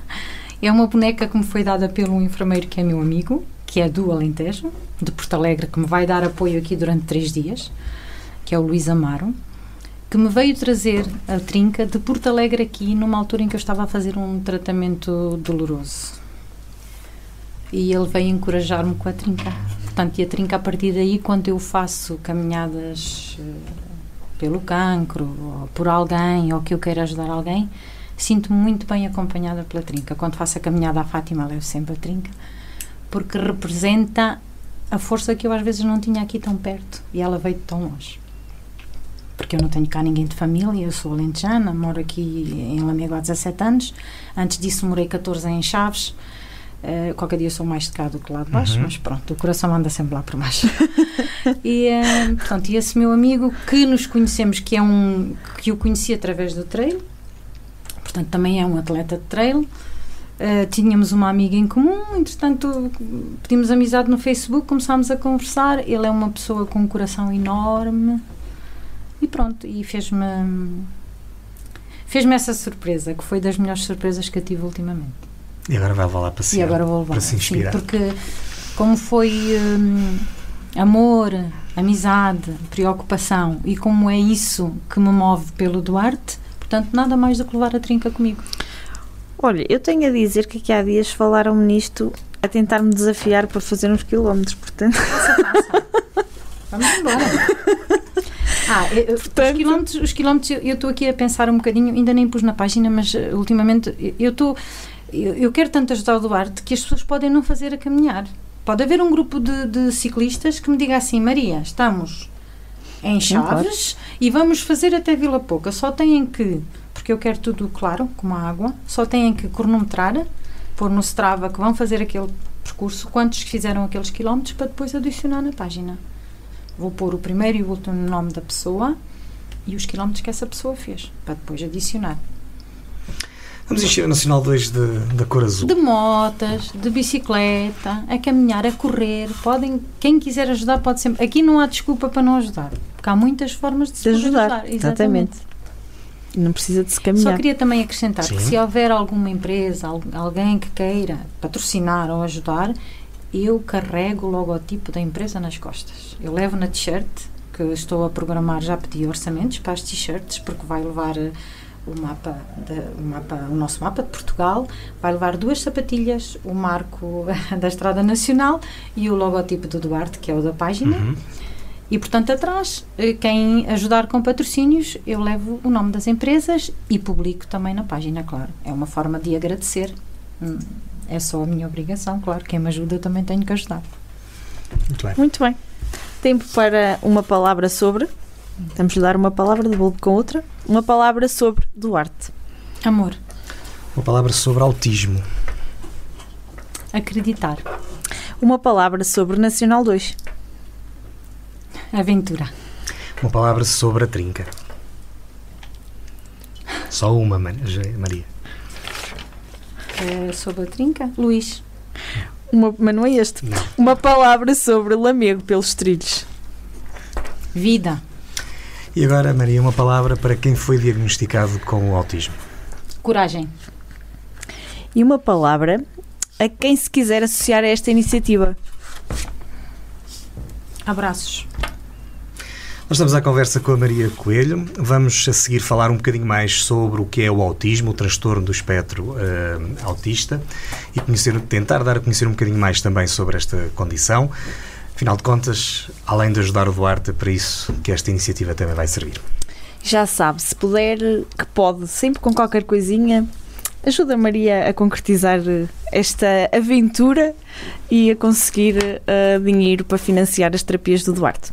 é uma boneca que me foi dada pelo enfermeiro que é meu amigo, que é do Alentejo, de Porto Alegre, que me vai dar apoio aqui durante três dias, que é o Luís Amaro, que me veio trazer a trinca de Porto Alegre aqui numa altura em que eu estava a fazer um tratamento doloroso. E ele veio encorajar-me com a trinca. Portanto, e a trinca a partir daí, quando eu faço caminhadas eh, pelo cancro, ou por alguém, ou que eu queira ajudar alguém, sinto-me muito bem acompanhada pela trinca. Quando faço a caminhada à Fátima, levo sempre a trinca, porque representa a força que eu às vezes não tinha aqui tão perto e ela veio de tão longe. Porque eu não tenho cá ninguém de família, eu sou alentejana, moro aqui em Lamego há 17 anos. Antes disso, morei 14 em Chaves. Eh, qualquer dia sou mais de cá do que lá de baixo, Uhum. mas pronto, o coração anda sempre lá por baixo. e, eh, portanto, e esse meu amigo que nos conhecemos, que é um que eu conheci através do trail, portanto, também é um atleta de trail. Uh, tínhamos uma amiga em comum, entretanto pedimos amizade no Facebook, começámos a conversar. Ele é uma pessoa com um coração enorme e pronto, e fez-me fez-me essa surpresa, que foi das melhores surpresas que eu tive ultimamente. E agora vai lá para cima. e agora vou levar. para se sim, inspirar. porque como foi hum, amor, amizade, preocupação e como é isso que me move pelo Duarte, portanto, nada mais do que levar a trinca comigo. Olha, eu tenho a dizer que aqui há dias falaram-me nisto a tentar-me desafiar para fazer uns quilómetros, portanto. Vamos embora. Ah, eu, Portanto, os quilómetros, os quilómetros eu estou aqui a pensar um bocadinho, ainda nem pus na página, mas uh, ultimamente eu estou. Eu, eu, quero tanto ajudar o Duarte que as pessoas podem não fazer a caminhar. Pode haver um grupo de, de ciclistas que me diga assim: Maria, estamos em Chaves e vamos fazer até Vila Pouca. Só têm que, porque eu quero tudo claro, como a água, só têm que cronometrar, pôr no Strava que vão fazer aquele percurso, quantos fizeram aqueles quilómetros, para depois adicionar na página. Vou pôr o primeiro e o último nome da pessoa e os quilómetros que essa pessoa fez, para depois adicionar. Vamos encher a Nacional 2 de, da cor azul. De motas, de bicicleta, a caminhar, a correr. Podem, quem quiser ajudar pode sempre. Aqui não há desculpa para não ajudar, porque há muitas formas de se ajudar. ajudar. Exatamente. Exatamente. Não precisa de se caminhar. Só queria também acrescentar Sim. que se houver alguma empresa, alguém que queira patrocinar ou ajudar, eu carrego o logotipo da empresa nas costas. Eu levo na t-shirt, que estou a programar, já pedi orçamentos para as t-shirts, porque vai levar eh, o mapa, de, o mapa, o nosso mapa de Portugal, vai levar duas sapatilhas, o marco da Estrada Nacional e o logotipo do Duarte, que é o da página. Uhum. E, portanto, atrás, eh, quem ajudar com patrocínios, eu levo o nome das empresas e publico também na página, claro. É uma forma de agradecer. Hum, é só a minha obrigação, claro. Quem me ajuda também tenho que ajudar. Muito bem. Muito bem. Tempo para uma palavra sobre. Vamos dar uma palavra de bolo com outra. Uma palavra sobre Duarte. Amor. Uma palavra sobre autismo. Acreditar. Uma palavra sobre Nacional 2. Aventura. Uma palavra sobre a trinca. Só uma, Maria. É sobre a trinca? Luís. Uma, mas não é este. Não. Uma palavra sobre lamego pelos trilhos. Vida. E agora, Maria, uma palavra para quem foi diagnosticado com o autismo. Coragem. E uma palavra a quem se quiser associar a esta iniciativa. Abraços. Nós estamos à conversa com a Maria Coelho. Vamos a seguir falar um bocadinho mais sobre o que é o autismo, o transtorno do espectro uh, autista e conhecer, tentar dar a conhecer um bocadinho mais também sobre esta condição. Afinal de contas, além de ajudar o Duarte, é para isso que esta iniciativa também vai servir. Já sabe, se puder, que pode, sempre com qualquer coisinha, ajuda a Maria a concretizar esta aventura e a conseguir uh, dinheiro para financiar as terapias do Duarte.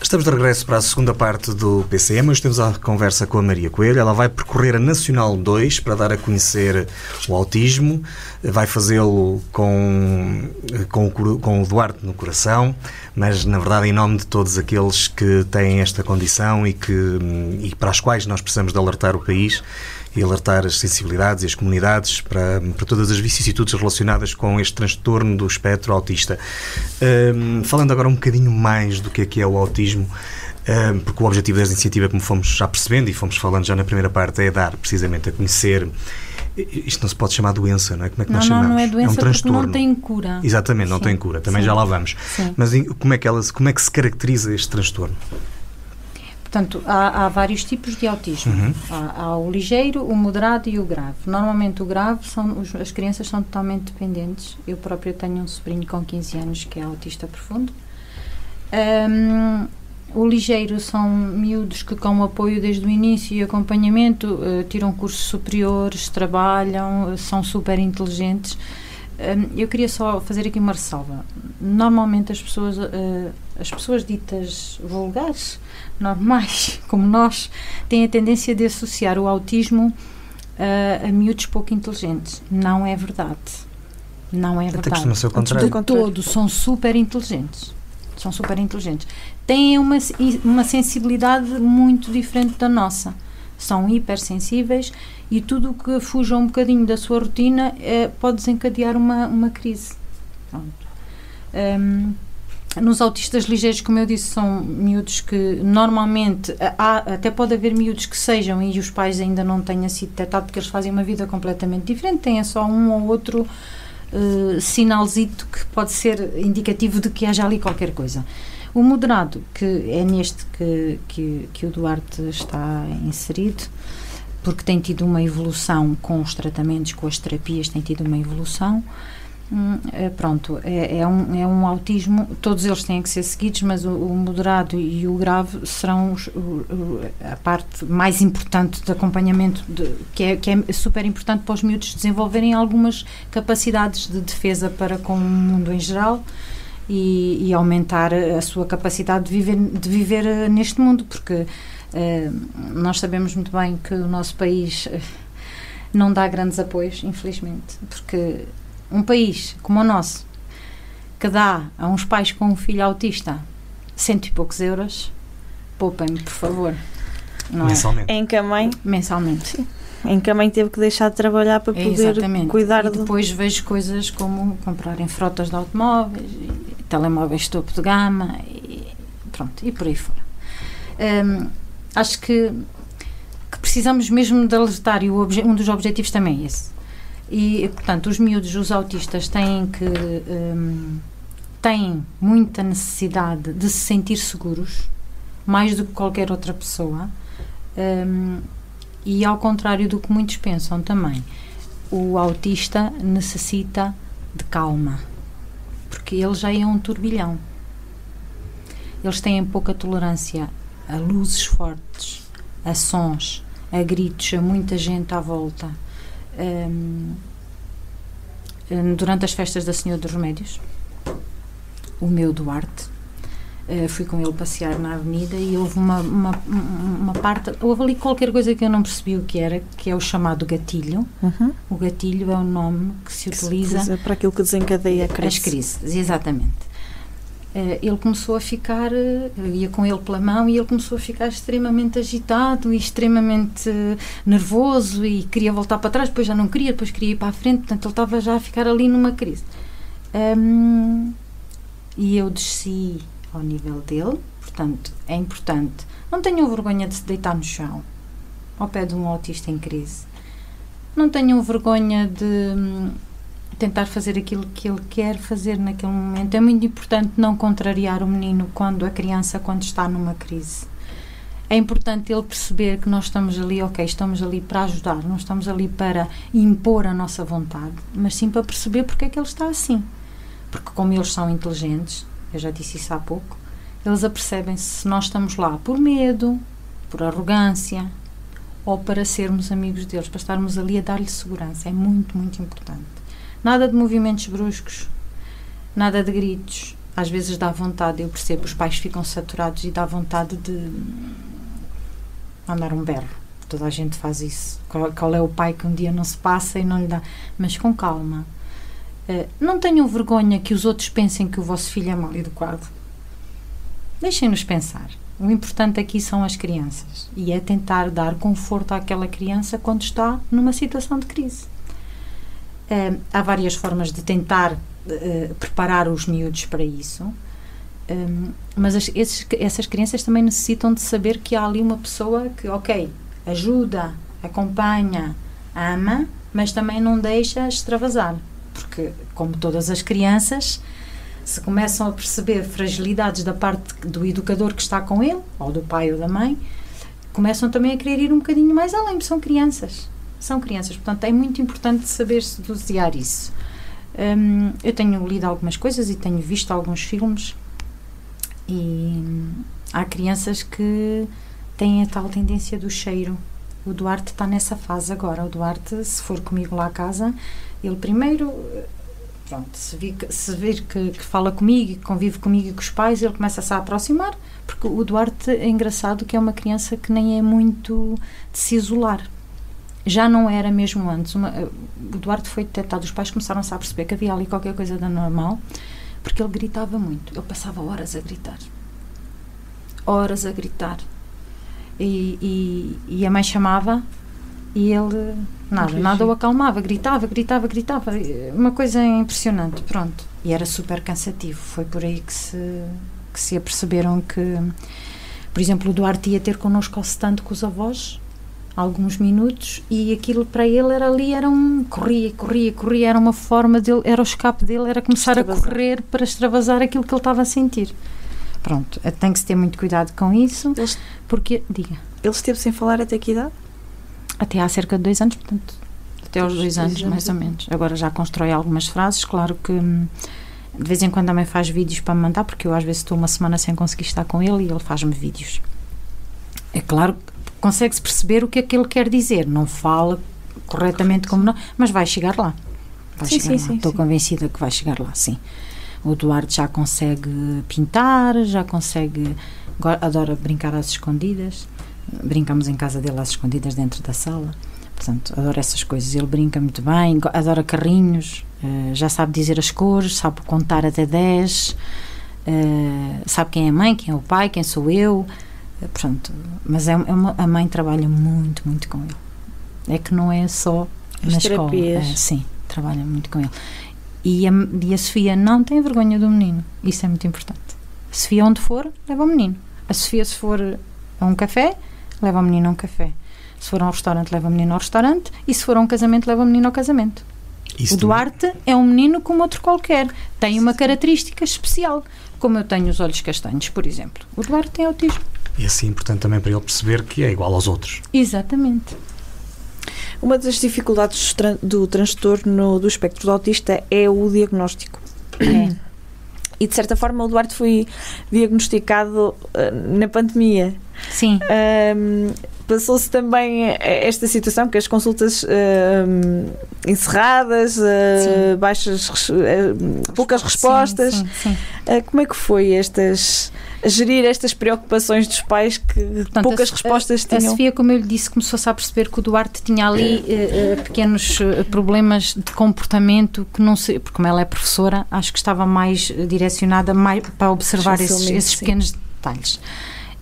Estamos de regresso para a segunda parte do PCM. Hoje temos a conversa com a Maria Coelho. Ela vai percorrer a Nacional 2 para dar a conhecer o autismo. Vai fazê-lo com, com, com o Duarte no coração, mas na verdade em nome de todos aqueles que têm esta condição e, que, e para as quais nós precisamos de alertar o país e alertar as sensibilidades e as comunidades para, para todas as vicissitudes relacionadas com este transtorno do espectro autista. Um, falando agora um bocadinho mais do que é que é o autismo, um, porque o objetivo desta iniciativa, como fomos já percebendo e fomos falando já na primeira parte, é dar precisamente a conhecer isto não se pode chamar doença, não é? Como é que não, nós chamamos? Não, é doença é um transtorno. não tem cura. Exatamente, não Sim. tem cura. Também Sim. já lá vamos. Sim. Mas como é, que ela, como é que se caracteriza este transtorno? Portanto, há, há, vários tipos de autismo. Uhum. Há, há, o ligeiro, o moderado e o grave. Normalmente o grave, são, os, as crianças são totalmente dependentes. Eu própria tenho um sobrinho com 15 anos que é autista profundo. Um, o ligeiro são miúdos que com apoio desde o início e acompanhamento uh, tiram cursos superiores, trabalham, são super inteligentes. Um, eu queria só fazer aqui uma ressalva. Normalmente as pessoas, uh, as pessoas ditas vulgares normais, como nós, têm a tendência de associar o autismo uh, a miúdos pouco inteligentes. Não é verdade. Não é verdade. Até costuma ser o contrário. De todos são super inteligentes. são super inteligentes. Têm uma, uma sensibilidade muito diferente da nossa. São hipersensíveis e tudo o que fuja um bocadinho da sua rotina é, pode desencadear uma, uma crise. Um, nos autistas ligeiros, como eu disse, são miúdos que normalmente há, até pode haver miúdos que sejam e os pais ainda não tenham sido detectados porque eles fazem uma vida completamente diferente, têm só um ou outro uh, sinalzito que pode ser indicativo de que haja ali qualquer coisa. O moderado, que é neste que, que, que o Duarte está inserido, porque tem tido uma evolução com os tratamentos, com as terapias, tem tido uma evolução. Hum, é, pronto, é, é, um, é um autismo, todos eles têm que ser seguidos, mas o, o moderado e o grave serão os, o, a parte mais importante de acompanhamento, de, que, é, que é super importante para os miúdos desenvolverem algumas capacidades de defesa para com o mundo em geral e, e aumentar a sua capacidade de viver, de viver eh, neste mundo, porque eh, nós sabemos muito bem que o nosso país eh, não dá grandes apoios, infelizmente, porque um país como o nosso, que dá a uns pais com um filho autista cento e poucos euros, poupem-me, por favor. Não é? Mensalmente. É? Em que a mãe. Mensalmente. Sim. Em que a mãe teve que deixar de trabalhar para poder Exatamente. cuidar e depois vejo coisas como comprarem frotas de automóveis, telemóveis topo de gama, e pronto, e por aí fora. Um, acho que, que, precisamos mesmo de alertar e um dos objetivos também é esse e, portanto, os miúdos, os autistas, têm que. Um, têm muita necessidade de se sentir seguros, mais do que qualquer outra pessoa. Um, e ao contrário do que muitos pensam também, o autista necessita de calma, porque ele já é um turbilhão. Eles têm pouca tolerância a luzes fortes, a sons, a gritos, a muita gente à volta um, durante as festas da Senhora dos Remédios, o meu Duarte. Uh, fui com ele passear na avenida e houve uma, uma, uma parte, houve ali qualquer coisa que eu não percebi o que era, que é o chamado gatilho. Uhum. O gatilho é o nome que se que utiliza se para aquilo que desencadeia a crise. as crises. Exatamente. Uh, ele começou a ficar, uh, eu ia com ele pela mão e ele começou a ficar extremamente agitado e extremamente nervoso e queria voltar para trás, depois já não queria, depois queria ir para a frente, portanto ele estava já a ficar ali numa crise. Um, e eu desci ao nível dele, portanto é importante, não tenham vergonha de se deitar no chão, ao pé de um autista em crise. Não tenham vergonha de hum, tentar fazer aquilo que ele quer fazer naquele momento. É muito importante não contrariar o menino quando a criança quando está numa crise. É importante ele perceber que nós estamos ali, ok, estamos ali para ajudar, não estamos ali para impor a nossa vontade, mas sim para perceber porque é que ele está assim. Porque como eles são inteligentes, eu já disse isso há pouco, eles apercebem-se se nós estamos lá por medo, por arrogância ou para sermos amigos deles, para estarmos ali a dar-lhe segurança. É muito, muito importante. Nada de movimentos bruscos, nada de gritos. Às vezes dá vontade, eu percebo, os pais ficam saturados e dá vontade de mandar um berro. Toda a gente faz isso. Qual, qual é o pai que um dia não se passa e não lhe dá? Mas com calma. Uh, não tenham vergonha que os outros pensem que o vosso filho é mal educado. Deixem-nos pensar. O importante aqui são as crianças e é tentar dar conforto àquela criança quando está numa situação de crise. Uh, há várias formas de tentar uh, preparar os miúdos para isso, um, mas essas crianças também necessitam de saber que há ali uma pessoa que, ok, ajuda, acompanha, ama, mas também não deixa extravasar. Porque, como todas as crianças, se começam a perceber fragilidades da parte do educador que está com ele, ou do pai ou da mãe, começam também a querer ir um bocadinho mais além, porque são crianças são crianças, portanto é muito importante saber-se dosear isso. Um, eu tenho lido algumas coisas e tenho visto alguns filmes e há crianças que têm a tal tendência do cheiro. O Duarte está nessa fase agora. O Duarte, se for comigo lá à casa, ele primeiro, pronto, se vir, se vir que, que fala comigo, que convive comigo e com os pais, ele começa-se a aproximar, porque o Duarte é engraçado que é uma criança que nem é muito de se isolar já não era mesmo antes. Uma, o Duarte foi detectado, os pais começaram-se a perceber que havia ali qualquer coisa de anormal, porque ele gritava muito. Ele passava horas a gritar. Horas a gritar. E, e, e a mãe chamava e ele nada, nada o acalmava, gritava, gritava, gritava. Uma coisa impressionante, pronto. E era super cansativo. Foi por aí que se, que se aperceberam que, por exemplo, o Duarte ia ter connosco ao stand com os avós alguns minutos e aquilo para ele era ali, era um corria, corria, corria, era uma forma dele, era o escape dele, era começar extravasar. a correr para extravasar aquilo que ele estava a sentir. Pronto, tem que se ter muito cuidado com isso, Eles, porque, diga. Ele esteve sem falar até que idade? Até há cerca de dois anos, portanto, até aos dois anos, mais ou menos. Agora já constrói algumas frases, claro que hum, de vez em quando também faz vídeos para me mandar, porque eu às vezes estou uma semana sem conseguir estar com ele e ele faz-me vídeos. É claro que consegue-se perceber o que é que ele quer dizer. Não fala corretamente como não, mas vai chegar lá. Vai sim, chegar sim, lá. Sim, Estou convencida que vai chegar lá, sim. O Duarte já consegue pintar, já consegue. adora brincar às escondidas. Brincamos em casa dele às escondidas dentro da sala. Portanto, adora essas coisas. Ele brinca muito bem, adora carrinhos, uh, já sabe dizer as cores, sabe contar até 10, uh, eh, sabe quem é a mãe, quem é o pai, quem sou eu. Pronto, mas é, é uma, a mãe trabalha muito, muito com ele. É que não é só As na terapias. escola. É, sim, trabalha muito com ele. E a, e a Sofia não tem vergonha do menino. Isso é muito importante. A Sofia, onde for, leva o menino. A Sofia, se for a um café, leva o menino a um café. Se for a um restaurante, leva o menino ao restaurante. E se for a um casamento, leva o menino ao casamento. Isso o Duarte também. é um menino como outro qualquer. Tem uma característica especial. Como eu tenho os olhos castanhos, por exemplo. O Duarte tem autismo. E assim, portanto, também para ele perceber que é igual aos outros. Exatamente. Uma das dificuldades do transtorno do espectro do autista é o diagnóstico. É. E de certa forma o Duarte foi diagnosticado uh, na pandemia. Sim. Um, Passou-se também esta situação que as consultas uh, encerradas, uh, baixas, poucas respostas. Sim, sim, sim. como é que foi estas gerir estas preocupações dos pais que Portanto, poucas a, respostas tinham. A Sofia, como eu lhe disse, começou-se a perceber que o Duarte tinha ali uh, pequenos uh, problemas de comportamento que não sei, porque como ela é professora, acho que estava mais direcionada mais para observar esses, esses pequenos detalhes.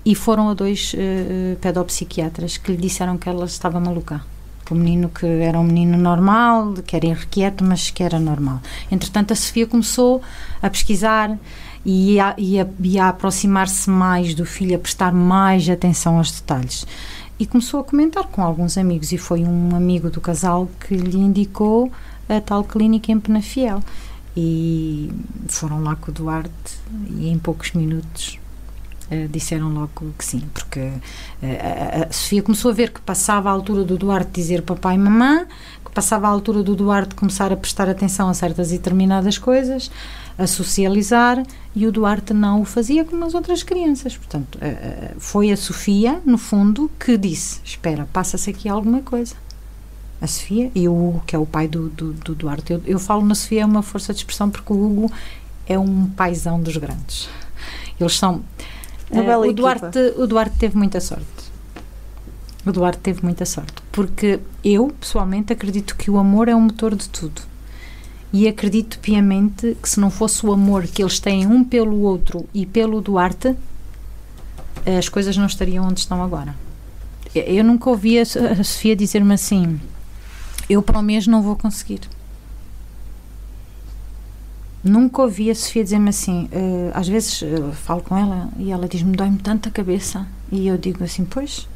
E foram a dois uh, pedopsiquiatras que lhe disseram que ela estava maluca o menino que era um menino normal, que era irrequieto, mas que era normal. Entretanto, a Sofia começou a pesquisar e a, e a, e a aproximar-se mais do filho, a prestar mais atenção aos detalhes. E começou a comentar com alguns amigos, e foi um amigo do casal que lhe indicou a tal clínica em Penafiel. E foram lá com o Duarte, e em poucos minutos Uh, disseram logo que sim, porque uh, a, Sofia começou a ver que passava a altura do Duarte dizer papai e mamã, que passava a altura do Duarte começar a prestar atenção a certas e determinadas coisas, a socializar e o Duarte não o fazia como as outras crianças. Portanto, eh, eh, foi a Sofia, no fundo, que disse: Espera, passa-se aqui alguma coisa. A Sofia e o Hugo, que é o pai do, do, do Duarte. Eu, eu, falo na Sofia é uma força de expressão porque o Hugo é um paizão dos grandes. Eles são. Uh, o, Duarte, o Duarte teve muita sorte. O Duarte teve muita sorte. Porque eu, pessoalmente, acredito que o amor é o motor de tudo e acredito piamente que se não fosse o amor que eles têm um pelo outro e pelo Duarte, as coisas não estariam onde estão agora. Eu nunca ouvi a Sofia dizer-me assim: eu para o mês não vou conseguir. Nunca ouvi a Sofia dizer-me assim. Uh, às vezes uh, falo com ela e ela diz-me: dói-me tanta cabeça. E eu digo assim: pois,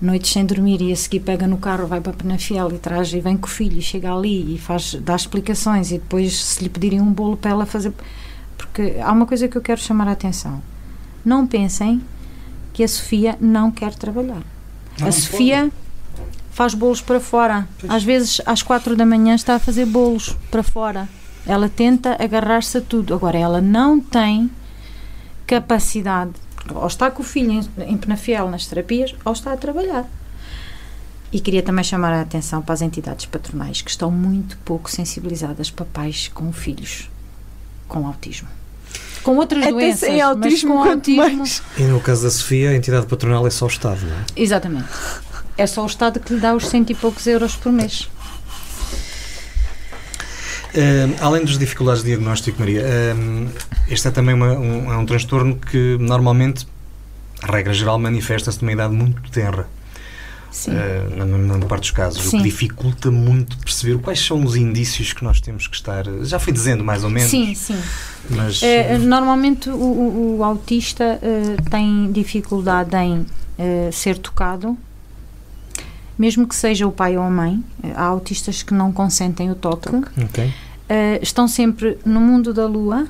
noites sem dormir e a seguir pega no carro, vai para Penafiel e traz e vem com o filho e chega ali e faz, dá explicações e depois se lhe pedirem um bolo para ela fazer. Porque há uma coisa que eu quero chamar a atenção. Não pensem que a Sofia não quer trabalhar. Não, a Sofia pode. faz bolos para fora. Às vezes, às quatro da manhã, está a fazer bolos para fora. Ela tenta agarrar-se a tudo. Agora, ela não tem capacidade ou está com o filho em, em Penafiel nas terapias, ou está a trabalhar. E queria também chamar a atenção para as entidades patronais que estão muito pouco sensibilizadas para pais com filhos com autismo. Com outras Até doenças, sem autismo, mas com autismo. Mais. E no caso da Sofia, a entidade patronal é só o Estado, não é? Exatamente. É só o Estado que lhe dá os cento e poucos euros por mês. Uh, além das dificuldades de diagnóstico, Maria, uh, este é também uma, um, é um transtorno que normalmente, a regra geral, manifesta-se numa idade muito tenra. Uh, na maior parte dos casos, Sim. o que dificulta muito perceber quais são os indícios que nós temos que estar. Já fui dizendo mais ou menos. Sim, sim. Mas, uh, normalmente o, o, o autista uh, tem dificuldade em ser tocado, mesmo que seja o pai ou a mãe. Há autistas que não consentem o toque. Okay. Estão sempre no mundo da lua,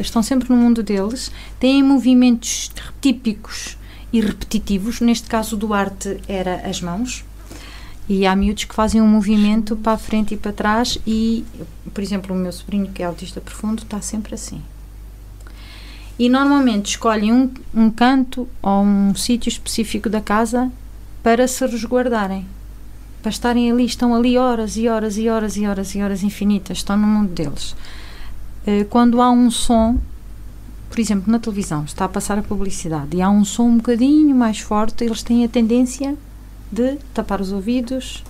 estão sempre no mundo deles, têm movimentos típicos e repetitivos. Neste caso, o Duarte era as mãos. E há miúdos que fazem um movimento para a frente e para trás e, por exemplo, o meu sobrinho que é autista profundo está sempre assim. E normalmente escolhem um, um canto ou um sítio específico da casa para se resguardarem. Para estarem ali, estão ali horas e horas e horas e horas e horas infinitas, estão no mundo deles. Eh, quando há um som, por exemplo, na televisão está a passar a publicidade e há um som um bocadinho mais forte, eles têm a tendência de tapar os ouvidos,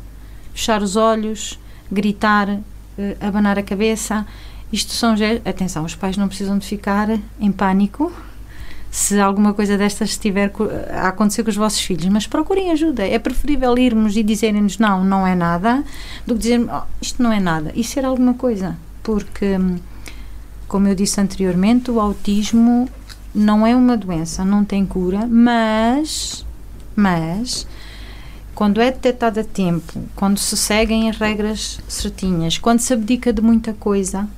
fechar os olhos, gritar, uh, abanar a cabeça. Isto são. Atenção, os pais não precisam de ficar em pânico se alguma coisa destas estiver a acontecer com os vossos filhos, mas procurem ajuda. É preferível irmos e dizerem-nos não, não é nada, do que dizer oh, isto não é nada e ser alguma coisa. Porque hum, como eu disse anteriormente, o autismo não é uma doença, não tem cura, mas, mas quando é detectado a tempo, quando se seguem as regras certinhas, quando se abdica de muita coisa,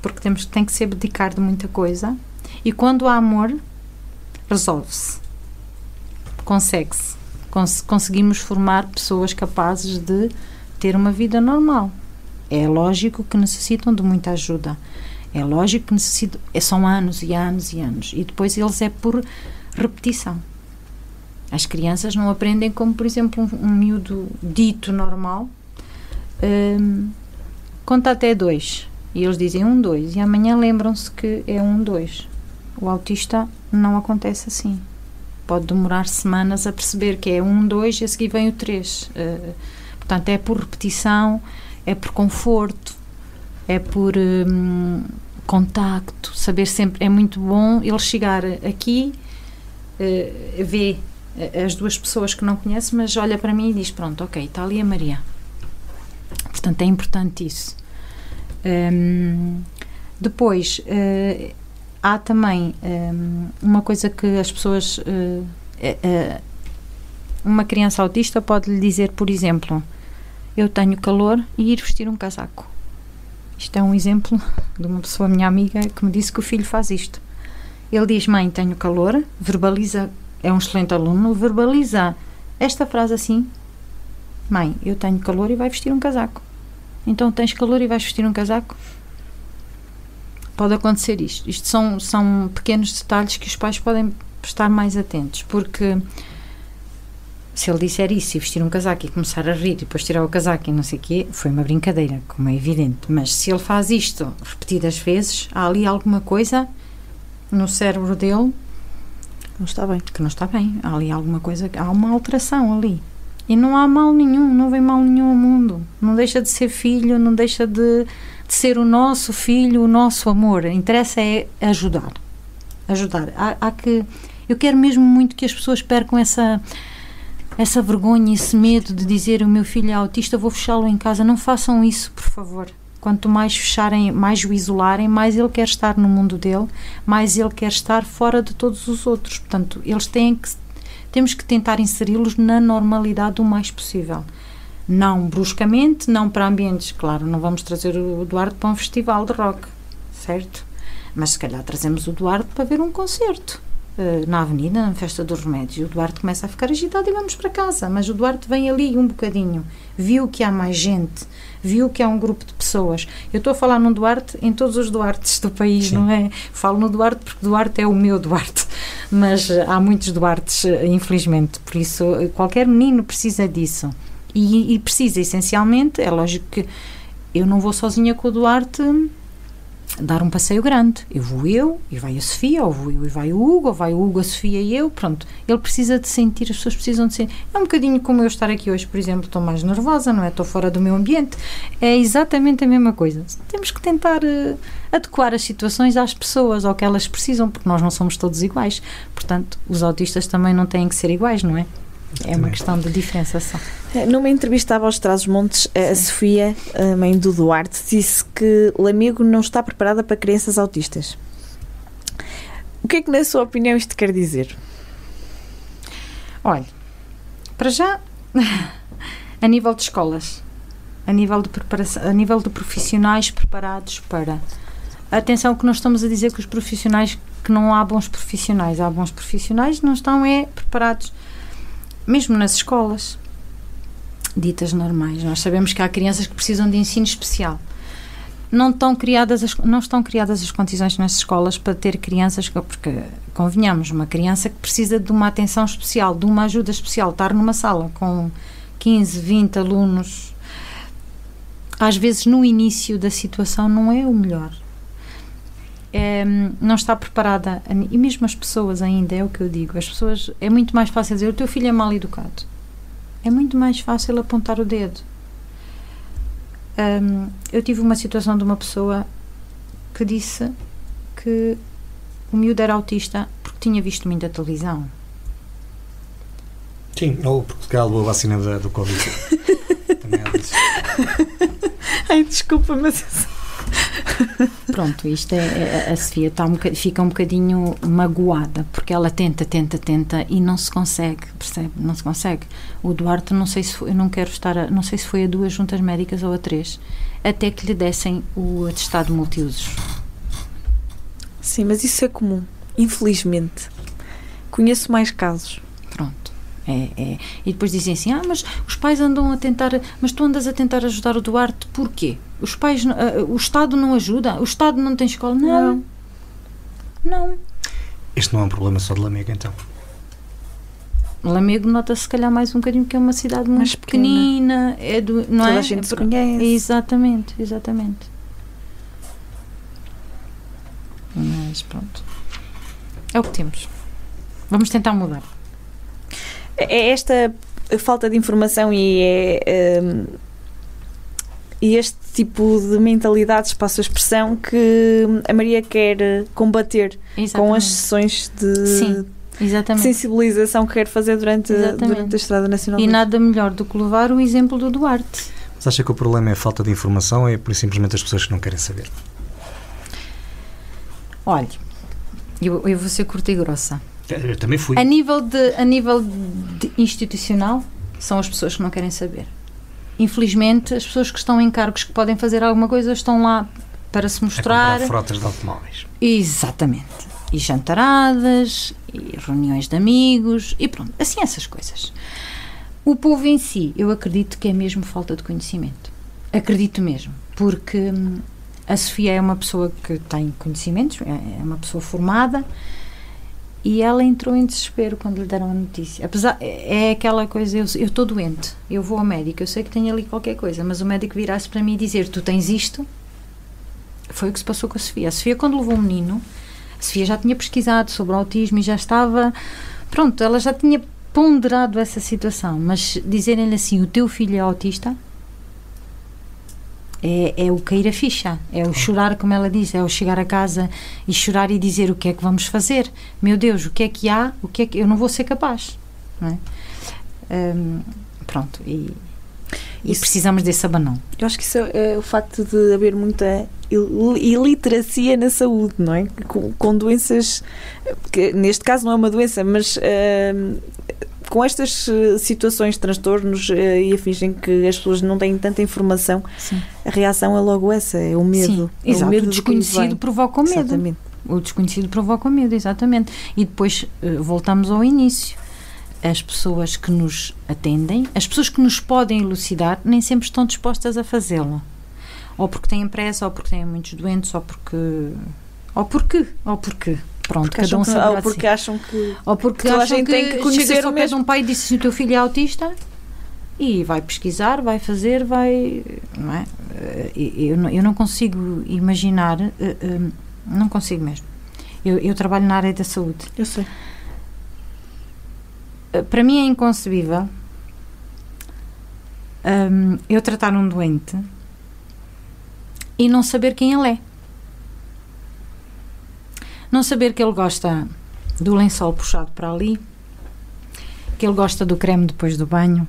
porque temos, tem que se abdicar de muita coisa, e quando há amor, resolve-se. Consegue-se. Cons conseguimos formar pessoas capazes de ter uma vida normal. É lógico que necessitam de muita ajuda. É lógico que necessito, é, são anos e anos e anos. E depois eles é por repetição. As crianças não aprendem como, por exemplo, um, um miúdo dito normal um, conta até dois. E eles dizem um, dois. E amanhã lembram-se que é um, dois. O autista não acontece assim. Pode demorar semanas a perceber que é um, dois e a seguir vem o três. Uh, portanto, é por repetição, é por conforto, é por hum, contacto, saber sempre. É muito bom ele chegar aqui, uh, as duas pessoas que não conhece, mas olha para mim e diz: Pronto, ok, está ali a Maria. Portanto, é importante isso. Um, depois, uh, há também um, uma coisa que as pessoas. Uh, uh, uma criança autista pode lhe dizer, por exemplo, eu tenho calor e ir vestir um casaco. Isto é um exemplo de uma pessoa, minha amiga, que me disse que o filho faz isto. Ele diz: Mãe, tenho calor, verbaliza, é um excelente aluno, verbaliza esta frase assim: Mãe, eu tenho calor e vai vestir um casaco. Então tens calor e vais vestir um casaco? Pode acontecer isto. Isto são, são pequenos detalhes que os pais podem estar mais atentos, porque se ele disser isso e vestir um casaco e começar a rir e depois tirar o casaco e não sei o quê, foi uma brincadeira, como é evidente. Mas se ele faz isto repetidas vezes, há ali alguma coisa no cérebro dele não está bem. Que não está bem. Há ali alguma coisa, há uma alteração ali. E não há mal nenhum, não vem mal nenhum ao mundo. Não deixa de ser filho, não deixa de, de ser o nosso filho, o nosso amor. Interessa é ajudar. Ajudar. Há, há que. Eu quero mesmo muito que as pessoas percam essa essa vergonha, esse medo de dizer o meu filho é autista, vou fechá-lo em casa. Não façam isso, por favor. Quanto mais fecharem, mais o isolarem, mais ele quer estar no mundo dele, mais ele quer estar fora de todos os outros. Portanto, eles têm que temos que tentar inseri-los na normalidade o mais possível. Não bruscamente, não para ambientes, claro, não vamos trazer o Eduardo para um festival de rock, certo? Mas se calhar trazemos o Eduardo para ver um concerto eh, na avenida, na festa dos remédios. E o Duarte começa a ficar agitado e vamos para casa. Mas o Duarte vem ali um bocadinho, viu que há mais gente, viu que há um grupo de pessoas. Eu estou a falar no Duarte em todos os Duartes do país, Sim. não é? Falo no Duarte porque Duarte é o meu Duarte. Mas eh, há muitos Duartes, eh, infelizmente. Por isso, qualquer menino precisa disso. E, e precisa, essencialmente, é lógico que eu não vou sozinha com o Duarte dar um passeio grande. Eu vou eu e vai a Sofia, ou vou eu e vai o Hugo, ou vai o Hugo, a Sofia e eu. Pronto. Ele precisa de sentir, as pessoas precisam de sentir. É um bocadinho como eu estar aqui hoje, por exemplo, estou mais nervosa, não é? Estou fora do meu ambiente. É exatamente a mesma coisa. Temos que tentar uh, adequar as situações às pessoas, ao que elas precisam, porque nós não somos todos iguais. Portanto, os autistas também não têm que ser iguais, não é? É uma questão de diferenciação. Numa entrevista à Voz Traz Montes, a Sofia, a mãe do Duarte, disse que Lamego não está preparada para crianças autistas. O que é que, na sua opinião, isto quer dizer? Olha, para já, a nível de escolas, a nível de preparação, a nível de profissionais preparados para. Atenção que nós estamos a dizer que os profissionais que não há bons profissionais, há bons profissionais, não estão é preparados mesmo nas escolas ditas normais. Nós sabemos que há crianças que precisam de ensino especial. Não estão criadas as, não estão criadas as condições nas escolas para ter crianças, porque convenhamos, uma criança que precisa de uma atenção especial, de uma ajuda especial, estar numa sala com 15, 20 alunos, às vezes no início da situação não é o melhor. É, não está preparada, e mesmo as pessoas ainda, é o que eu digo, as pessoas, é muito mais fácil dizer o teu filho é mal educado. É muito mais fácil apontar o dedo. Um, eu tive uma situação de uma pessoa que disse que o miúdo era autista porque tinha visto muita televisão. Sim, ou porque levou a vacina da, do Covid. Também é disso. Ai, desculpa, mas Pronto, isto é, é a Sofia está um fica um bocadinho magoada porque ela tenta, tenta, tenta e não se consegue, percebe? Não se consegue. O Duarte, não sei se foi, eu não quero estar, a, não sei se foi a duas juntas médicas ou a três, até que lhe dessem o atestado multiusos. Sim, mas isso é comum, infelizmente. Conheço mais casos. É, é. E depois dizem assim: ah, mas os pais andam a tentar, mas tu andas a tentar ajudar o Duarte, porquê? Os pais, uh, o Estado não ajuda? O Estado não tem escola? Não. Não. Este não é um problema só de Lamego, então. Lamego nota-se, se calhar, mais um bocadinho, que é uma cidade muito mais pequenina. É do, não Toda é? a gente é, se conhece. Exatamente, exatamente. Mas pronto. É o que temos. Vamos tentar mudar. É esta falta de informação e é. Um, e este tipo de mentalidades, passo a expressão, que a Maria quer combater Exatamente. com as sessões de, Sim. Exatamente. sensibilização que quer fazer durante, durante a Estrada Nacional. E nada melhor do que levar o exemplo do Duarte. Mas acha que o problema é a falta de informação ou é por simplesmente as pessoas que não querem saber? Olha, eu, eu vou ser curta e grossa. Eu também fui. A nível, de, a nível de institucional, são as pessoas que não querem saber. Infelizmente, as pessoas que estão em cargos que podem fazer alguma coisa estão lá para se mostrar. A frotas de automóveis. Exatamente. E jantaradas, e reuniões de amigos, e pronto, assim essas coisas. O povo em si, eu acredito que é mesmo falta de conhecimento. Acredito mesmo, porque hum, a Sofia é uma pessoa que tem conhecimentos, é, é uma pessoa formada, e ela entrou em desespero quando lhe deram a notícia. Apesar, é aquela coisa, eu estou doente, eu vou ao médico, eu sei que tenho ali qualquer coisa, mas o médico virasse para mim e dizer: Tu tens isto. Foi o que se passou com a Sofia. A Sofia, quando levou o menino, a Sofia já tinha pesquisado sobre o autismo e já estava. Pronto, ela já tinha ponderado essa situação, mas dizerem-lhe assim: O teu filho é autista, é, é o cair a ficha, é o chorar, como ela diz, é o chegar a casa e chorar e dizer o que é que vamos fazer. Meu Deus, o que é que há? O que é que eu não vou ser capaz, não é? Um, pronto, e, e precisamos desse abanão. Eu acho que isso é, é o facto de haver muita iliteracia na saúde, não é? Com, com doenças, que neste caso não é uma doença, mas uh, com estas eh, situações, transtornos uh, e afins em que as pessoas não têm tanta informação, Sim. a reação é logo essa, é o medo. Sim, exato. o, medo desconhecido provoca o medo. Exatamente. O desconhecido provoca o medo, exatamente. E depois uh, voltamos ao início. As pessoas que nos atendem, as pessoas que nos podem elucidar, nem sempre estão dispostas a fazê-lo. Ou porque têm pressa, ou porque têm muitos doentes, ou porque. Ou porque. Ou porque. Pronto, porque cada um que, Ou porque acham que. Ou porque acham a gente que tem que conhecer ao pé de um pai e disse se o teu filho é autista e vai pesquisar, vai fazer, vai. Não é? eh, eu, não- eu não consigo imaginar, eh, eh, não consigo mesmo. Eu, eu trabalho na área da saúde. Eu sei. Para mim é inconcebível um, eu tratar um doente e não saber quem ele é. Não saber que ele gosta do lençol puxado para ali, que ele gosta do creme depois do banho,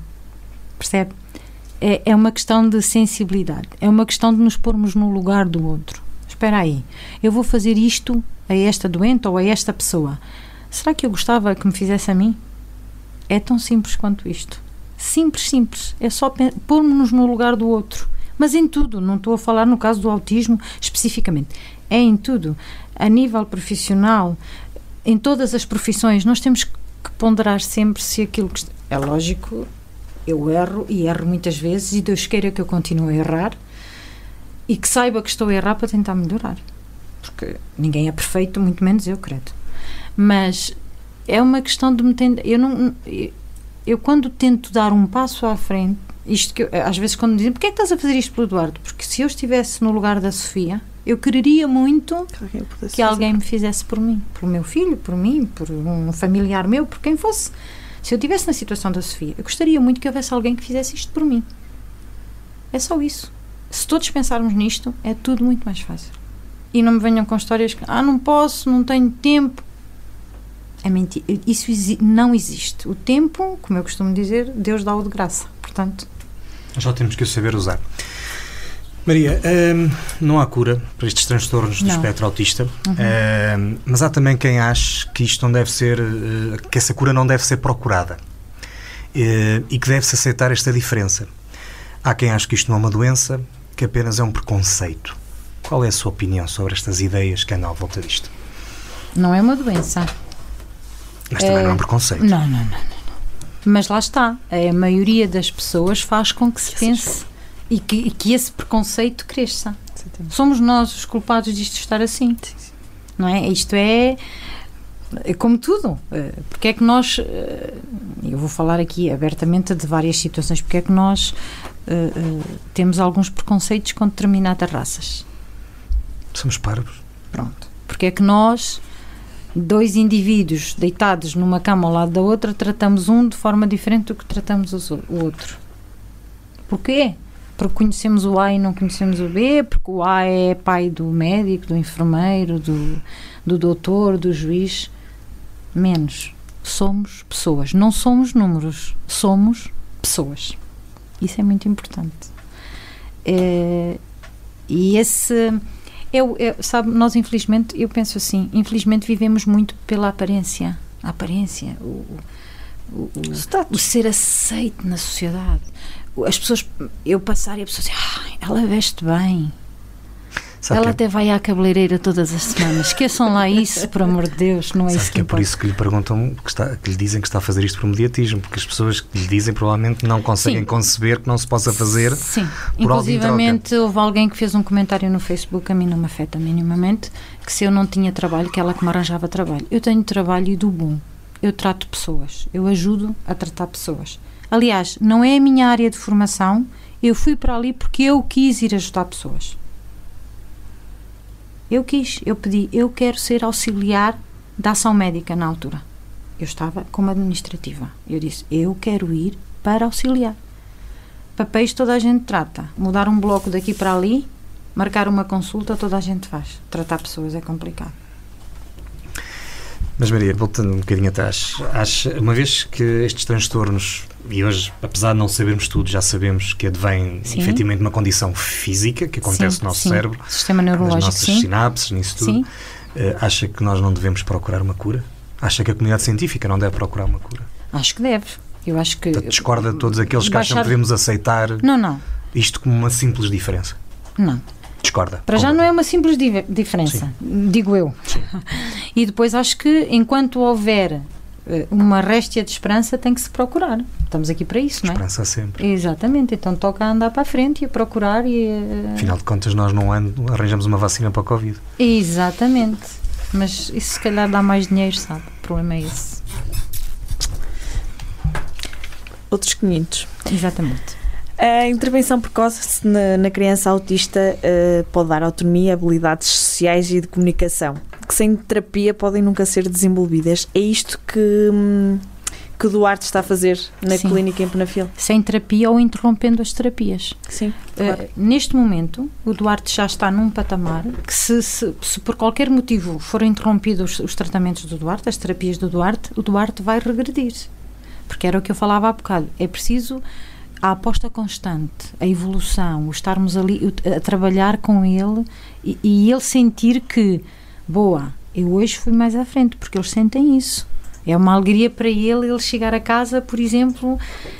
percebe? É, é uma questão de sensibilidade, é uma questão de nos pormos no lugar do outro. Espera aí, eu vou fazer isto a esta doente ou a esta pessoa. Será que eu gostava que me fizesse a mim? É tão simples quanto isto. Simples, simples. É só pôr-nos no lugar do outro. Mas em tudo, não estou a falar no caso do autismo especificamente. É em tudo. A nível profissional, em todas as profissões, nós temos que ponderar sempre se aquilo que. É lógico, eu erro e erro muitas vezes e Deus queira que eu continue a errar e que saiba que estou a errar para tentar melhorar. Porque ninguém é perfeito, muito menos eu, credo. Mas é uma questão de me não. Eu, eu quando tento dar um passo à frente, isto que eu- às vezes quando me dizem, porquê é que estás a fazer isto pelo Eduardo? Porque se eu estivesse no lugar da Sofia, eu quereria muito Que alguém pudesse que fazer. alguém me fizesse por mim, pelo meu filho, por mim, por um familiar meu, por quem fosse. Se eu estivesse na situação da Sofia, eu gostaria muito que houvesse alguém que fizesse isto por mim. É só isso. Se todos pensarmos nisto, é tudo muito mais fácil. E não me venham com histórias que, ah, não posso, não tenho tempo. É mentira. Isso exi- não existe. O tempo, como eu costumo dizer, Deus dá-o de graça. Portanto, Já temos que o saber usar. Maria, hum, não há cura para estes transtornos do Não. espectro autista, hum, mas há também quem ache que isto não deve ser, eh, que essa cura não deve ser procurada eh, e que deve-se aceitar esta diferença. Há quem ache que isto não é uma doença, que apenas é um preconceito. Qual é a sua opinião sobre estas ideias que andam à volta disto? não é uma doença. Mas também É, não é um preconceito. Não, não, não, não. não. Mas lá está. A maioria das pessoas faz com que se pense e que, e que esse preconceito cresça. Exatamente. Somos nós os culpados disto estar assim. Não é? Isto é. É como tudo. Eh, Porque é que nós. eh, Eu vou falar aqui abertamente de várias situações. Porque é que nós eh, temos alguns preconceitos com determinadas raças? Somos parvos. Pronto. Porque é que nós, dois indivíduos deitados numa cama ao lado da outra, tratamos um de forma diferente do que tratamos os o o outro? Porquê? Porque conhecemos o A e não conhecemos o B, porque o A é pai do médico, do enfermeiro, do, do doutor, do juiz. Menos. Somos pessoas. Não somos números. Somos pessoas. Isso é muito importante. É, e esse. Eu, eu- sabe, nós infelizmente, eu penso assim, infelizmente vivemos muito pela aparência. A aparência, o, o, o, o ser aceito na sociedade. As pessoas, eu passar e a pessoa dizer, ah, ela veste bem. Sabe ela que, até vai à cabeleireira todas as semanas. Esqueçam lá isso, por amor de Deus, não é sabe isso que que é por isso que lhe perguntam, que, está, que lhe dizem que está a fazer isto por mediatismo, porque as pessoas que lhe dizem provavelmente não conseguem Sim. conceber que não se possa fazer Sim, inclusivamente houve alguém que fez um comentário no Facebook, a mim não me afeta minimamente, que se eu não tinha trabalho, que ela que me arranjava trabalho. Eu tenho trabalho e do bom. Eu trato pessoas, eu ajudo a tratar pessoas. Aliás, não é a minha área de formação, eu fui para ali porque eu quis ir ajudar pessoas. Eu quis, eu pedi, eu quero ser auxiliar da ação médica na altura. Eu estava como administrativa. Eu disse, eu quero ir para auxiliar. Papéis toda a gente trata. Mudar um bloco daqui para ali, marcar uma consulta, toda a gente faz. Tratar pessoas é complicado. Mas Maria, voltando um bocadinho atrás, acha, uma vez que estes transtornos, e hoje, apesar de não sabermos tudo, já sabemos que advém Sim. efetivamente de uma condição física que acontece Sim, no nosso sim. cérebro, Sistema nas neurológico, nossas sim. sinapses, nisso tudo, eh, acha que nós não devemos procurar uma cura? Acha que a comunidade científica não deve procurar uma cura? Acho que deve. Eu acho que. Portanto, discorda de todos aqueles que acham Baixar- que devemos aceitar Não, não. isto como uma simples diferença. Não. Discorda. Para já não é uma simples di- diferença, digo eu. E depois acho que enquanto houver eh, uma réstia de esperança, tem que se procurar. Estamos aqui para isso, não é? Esperança sempre. Exatamente, então toca andar para a frente e a procurar e. eh, Afinal de contas, nós num ano arranjamos uma vacina para a Covid. Exatamente. Mas isso se calhar dá mais dinheiro, sabe? O problema é esse. Outros 500. Exatamente. A intervenção precoce na, na criança autista uh, pode dar autonomia, habilidades sociais e de comunicação, que sem terapia podem nunca ser desenvolvidas. É isto que, hum, que o Duarte está a fazer na Sim. clínica em Penafil? Sem terapia ou interrompendo as terapias. Sim, Uh, neste momento, o Duarte já está num patamar que, se, se- se por qualquer motivo forem interrompidos os tratamentos do Duarte, as terapias do Duarte, o Duarte vai regredir. Porque era o que eu falava há bocado. É preciso a aposta constante, a evolução, o estarmos ali a trabalhar com ele e, e ele sentir que, boa, eu hoje fui mais à frente, porque eles sentem isso. É uma alegria para ele ele chegar a casa, por exemplo,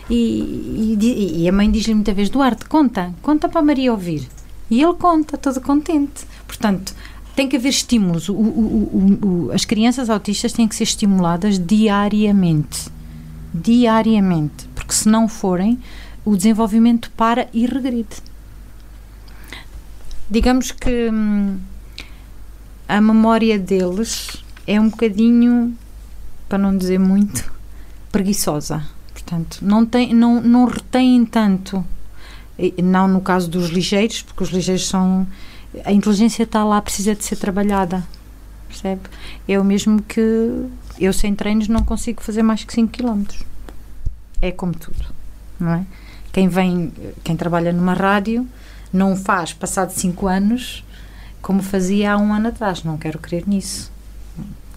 e, e e a mãe diz-lhe muitas vezes: Duarte, conta, conta para a Maria ouvir. E ele conta, todo contente. Portanto, tem que haver estímulos. O- o- o- as crianças autistas têm que ser estimuladas diariamente. Diariamente. Porque se não forem, o desenvolvimento para e regride. Digamos que hum, a memória deles é um bocadinho, para não dizer muito, preguiçosa. Portanto, não, tem, não, não retêm tanto. Não no caso dos ligeiros, porque os ligeiros são. A inteligência está lá, precisa de ser trabalhada. Percebe? É o mesmo que eu, sem treinos, não consigo fazer mais que 5 km. É como tudo, não é? Quem vem, quem trabalha numa rádio, não faz passado 5 anos como fazia há um ano atrás. Não quero crer nisso.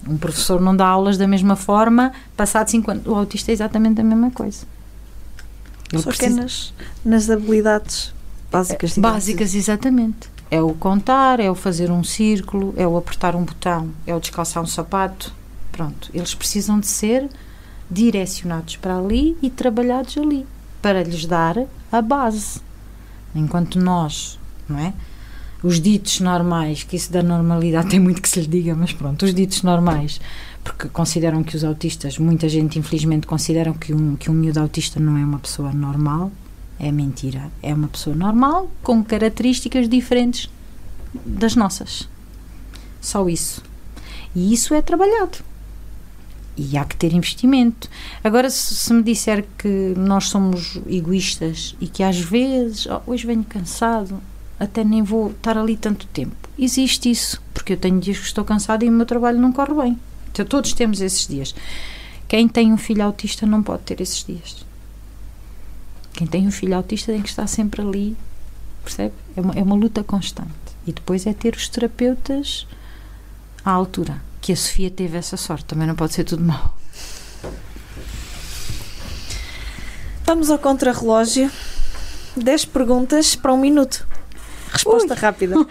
Um professor não dá aulas da mesma forma, passado 5 anos. O autista é exatamente a mesma coisa. Ele Só que é precisa- nas, nas habilidades básicas. digamos Básicas, exatamente. É o contar, é o fazer um círculo, é o apertar um botão, é o descalçar um sapato. Pronto, eles precisam de ser direcionados para ali e trabalhados ali, para lhes dar a base. Enquanto nós, não é? Os ditos normais, que isso da normalidade tem muito que se lhe diga, mas pronto, os ditos normais, porque consideram que os autistas, muita gente infelizmente consideram que um, que um miúdo autista não é uma pessoa normal, é mentira. É uma pessoa normal com características diferentes das nossas. Só isso. E isso é trabalhado. E há que ter investimento. Agora, se, se me disser que nós somos egoístas e que às vezes, "Oh, hoje venho cansado, até nem vou estar ali tanto tempo. Existe isso, porque eu tenho dias que estou cansada e o meu trabalho não corre bem. Então, todos temos esses dias. Quem tem um filho autista não pode ter esses dias. Quem tem um filho autista tem que estar sempre ali, percebe? É uma, é uma luta constante. E depois é ter os terapeutas à altura. Que a Sofia teve essa sorte, também não pode ser tudo mau. Vamos ao contrarrelógio. 10 perguntas para um minuto. Resposta rápida.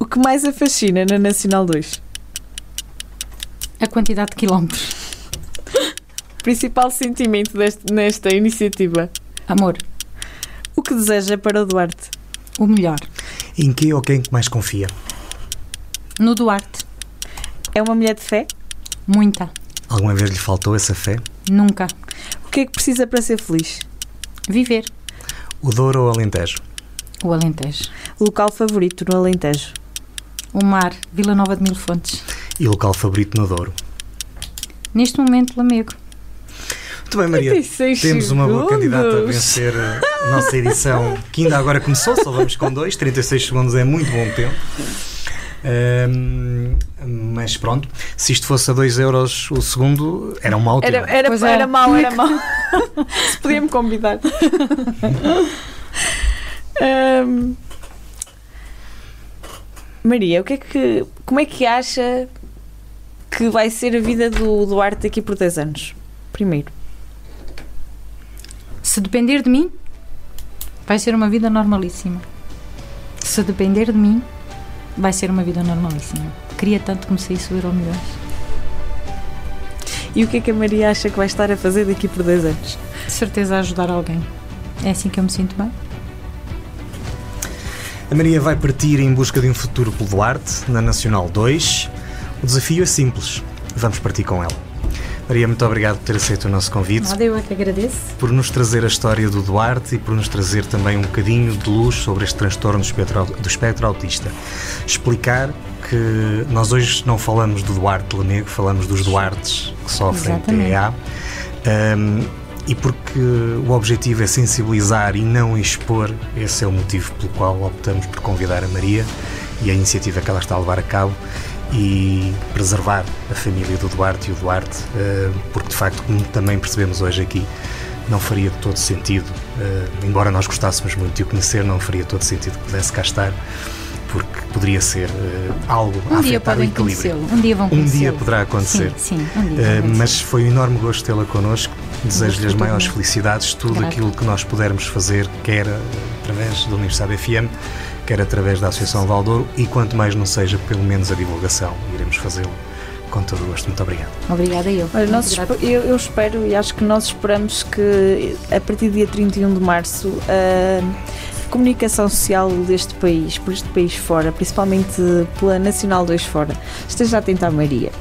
o que mais a fascina na Nacional 2? A quantidade de quilómetros. Principal sentimento deste- nesta iniciativa? Amor, O que deseja para o Duarte? o melhor. Em que ou quem que mais confia? No Duarte, É uma mulher de fé? muita. Alguma vez lhe faltou essa fé? Nunca. O que é que precisa para ser feliz? Viver. O Douro ou o Alentejo? O Alentejo. Local favorito no Alentejo? O mar. Vila Nova de Mil Fontes. E local favorito no Douro? Neste momento, Lamego. Muito bem, Maria. 36 Temos uma boa segundos. candidata a vencer a nossa edição, que ainda agora começou, só vamos com dois. 36 segundos é muito bom tempo. Ahm, mas pronto, se isto fosse a 2 euros o segundo, era um mau Era, era, Pois é. era mau, era mau. Se podia-me convidar. Ahm, Maria, o que é que, como é que acha que vai ser a vida do Duarte daqui por 10 anos? Primeiro. Se depender de mim, vai ser uma vida normalíssima. Se depender de mim, vai ser uma vida normalíssima. Queria tanto que me saísse o Euro Milhões. E o que é que a Maria acha que vai estar a fazer daqui por 10 anos? De certeza a ajudar alguém. É assim que eu me sinto bem. A Maria vai partir em busca de um futuro pelo Duarte, na Nacional 2. O desafio é simples. Vamos partir com ela. Maria, muito obrigado por ter aceito o nosso convite. Nada, eu é que agradeço. por nos trazer a história do Duarte e por nos trazer também um bocadinho de luz sobre este transtorno do espectro, do espectro autista. Explicar que nós hoje não falamos do Duarte Lamego, falamos dos Duartes que sofrem. TEA. Um, e porque o objetivo é sensibilizar e não expor, esse é o motivo pelo qual optamos por convidar a Maria e a iniciativa que ela está a levar a cabo e preservar a família do Duarte e o Duarte, eh, porque de facto, como também percebemos hoje aqui, não faria todo sentido, eh, embora nós gostássemos muito de o conhecer, não faria todo sentido que pudesse cá estar, porque poderia ser uh, algo um a dia afetar o podem equilíbrio. conhecê-lo. Um dia vão Um conhecê-lo. dia poderá acontecer. Sim, sim, um dia. Uh, mas foi um enorme gosto tê-la connosco. Desejo-lhe as maiores felicidades, tudo Grata. aquilo que nós pudermos fazer, quer através da Universidade FM, quer através da Associação Valdouro, e quanto mais não seja, pelo menos a divulgação, iremos fazê-lo com todo o gosto. Muito obrigado. Obrigada eu. Olha, nós eu, eu espero e acho que nós esperamos que a partir do dia 31 de março a comunicação social deste país, por este país fora, principalmente pela Nacional 2 fora, esteja atenta à Maria.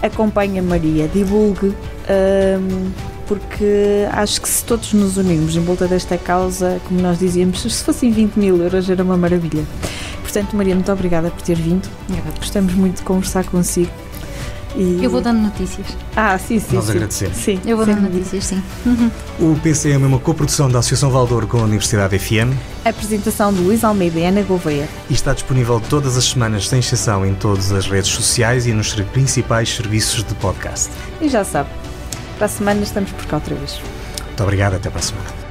Acompanhe a Maria, divulgue, hum, porque acho que se todos nos unirmos em volta desta causa, como nós dizíamos, se fossem 20 mil euros era uma maravilha. Portanto, Maria, muito obrigada por ter vindo. Obrigada. Gostamos muito de conversar consigo. E... Eu vou dando notícias. Ah, sim, sim. Nós sim. agradecemos. Sim, Eu vou sem dando notícias, sim. O PCM é uma coprodução da Associação Valdouro com a Universidade FM Apresentação de Luís Almeida e Ana Gouveia. e está disponível todas as semanas, sem exceção, em todas as redes sociais e nos principais serviços de podcast. E já sabe, para a semana estamos por cá outra vez. Muito obrigado, até para a semana.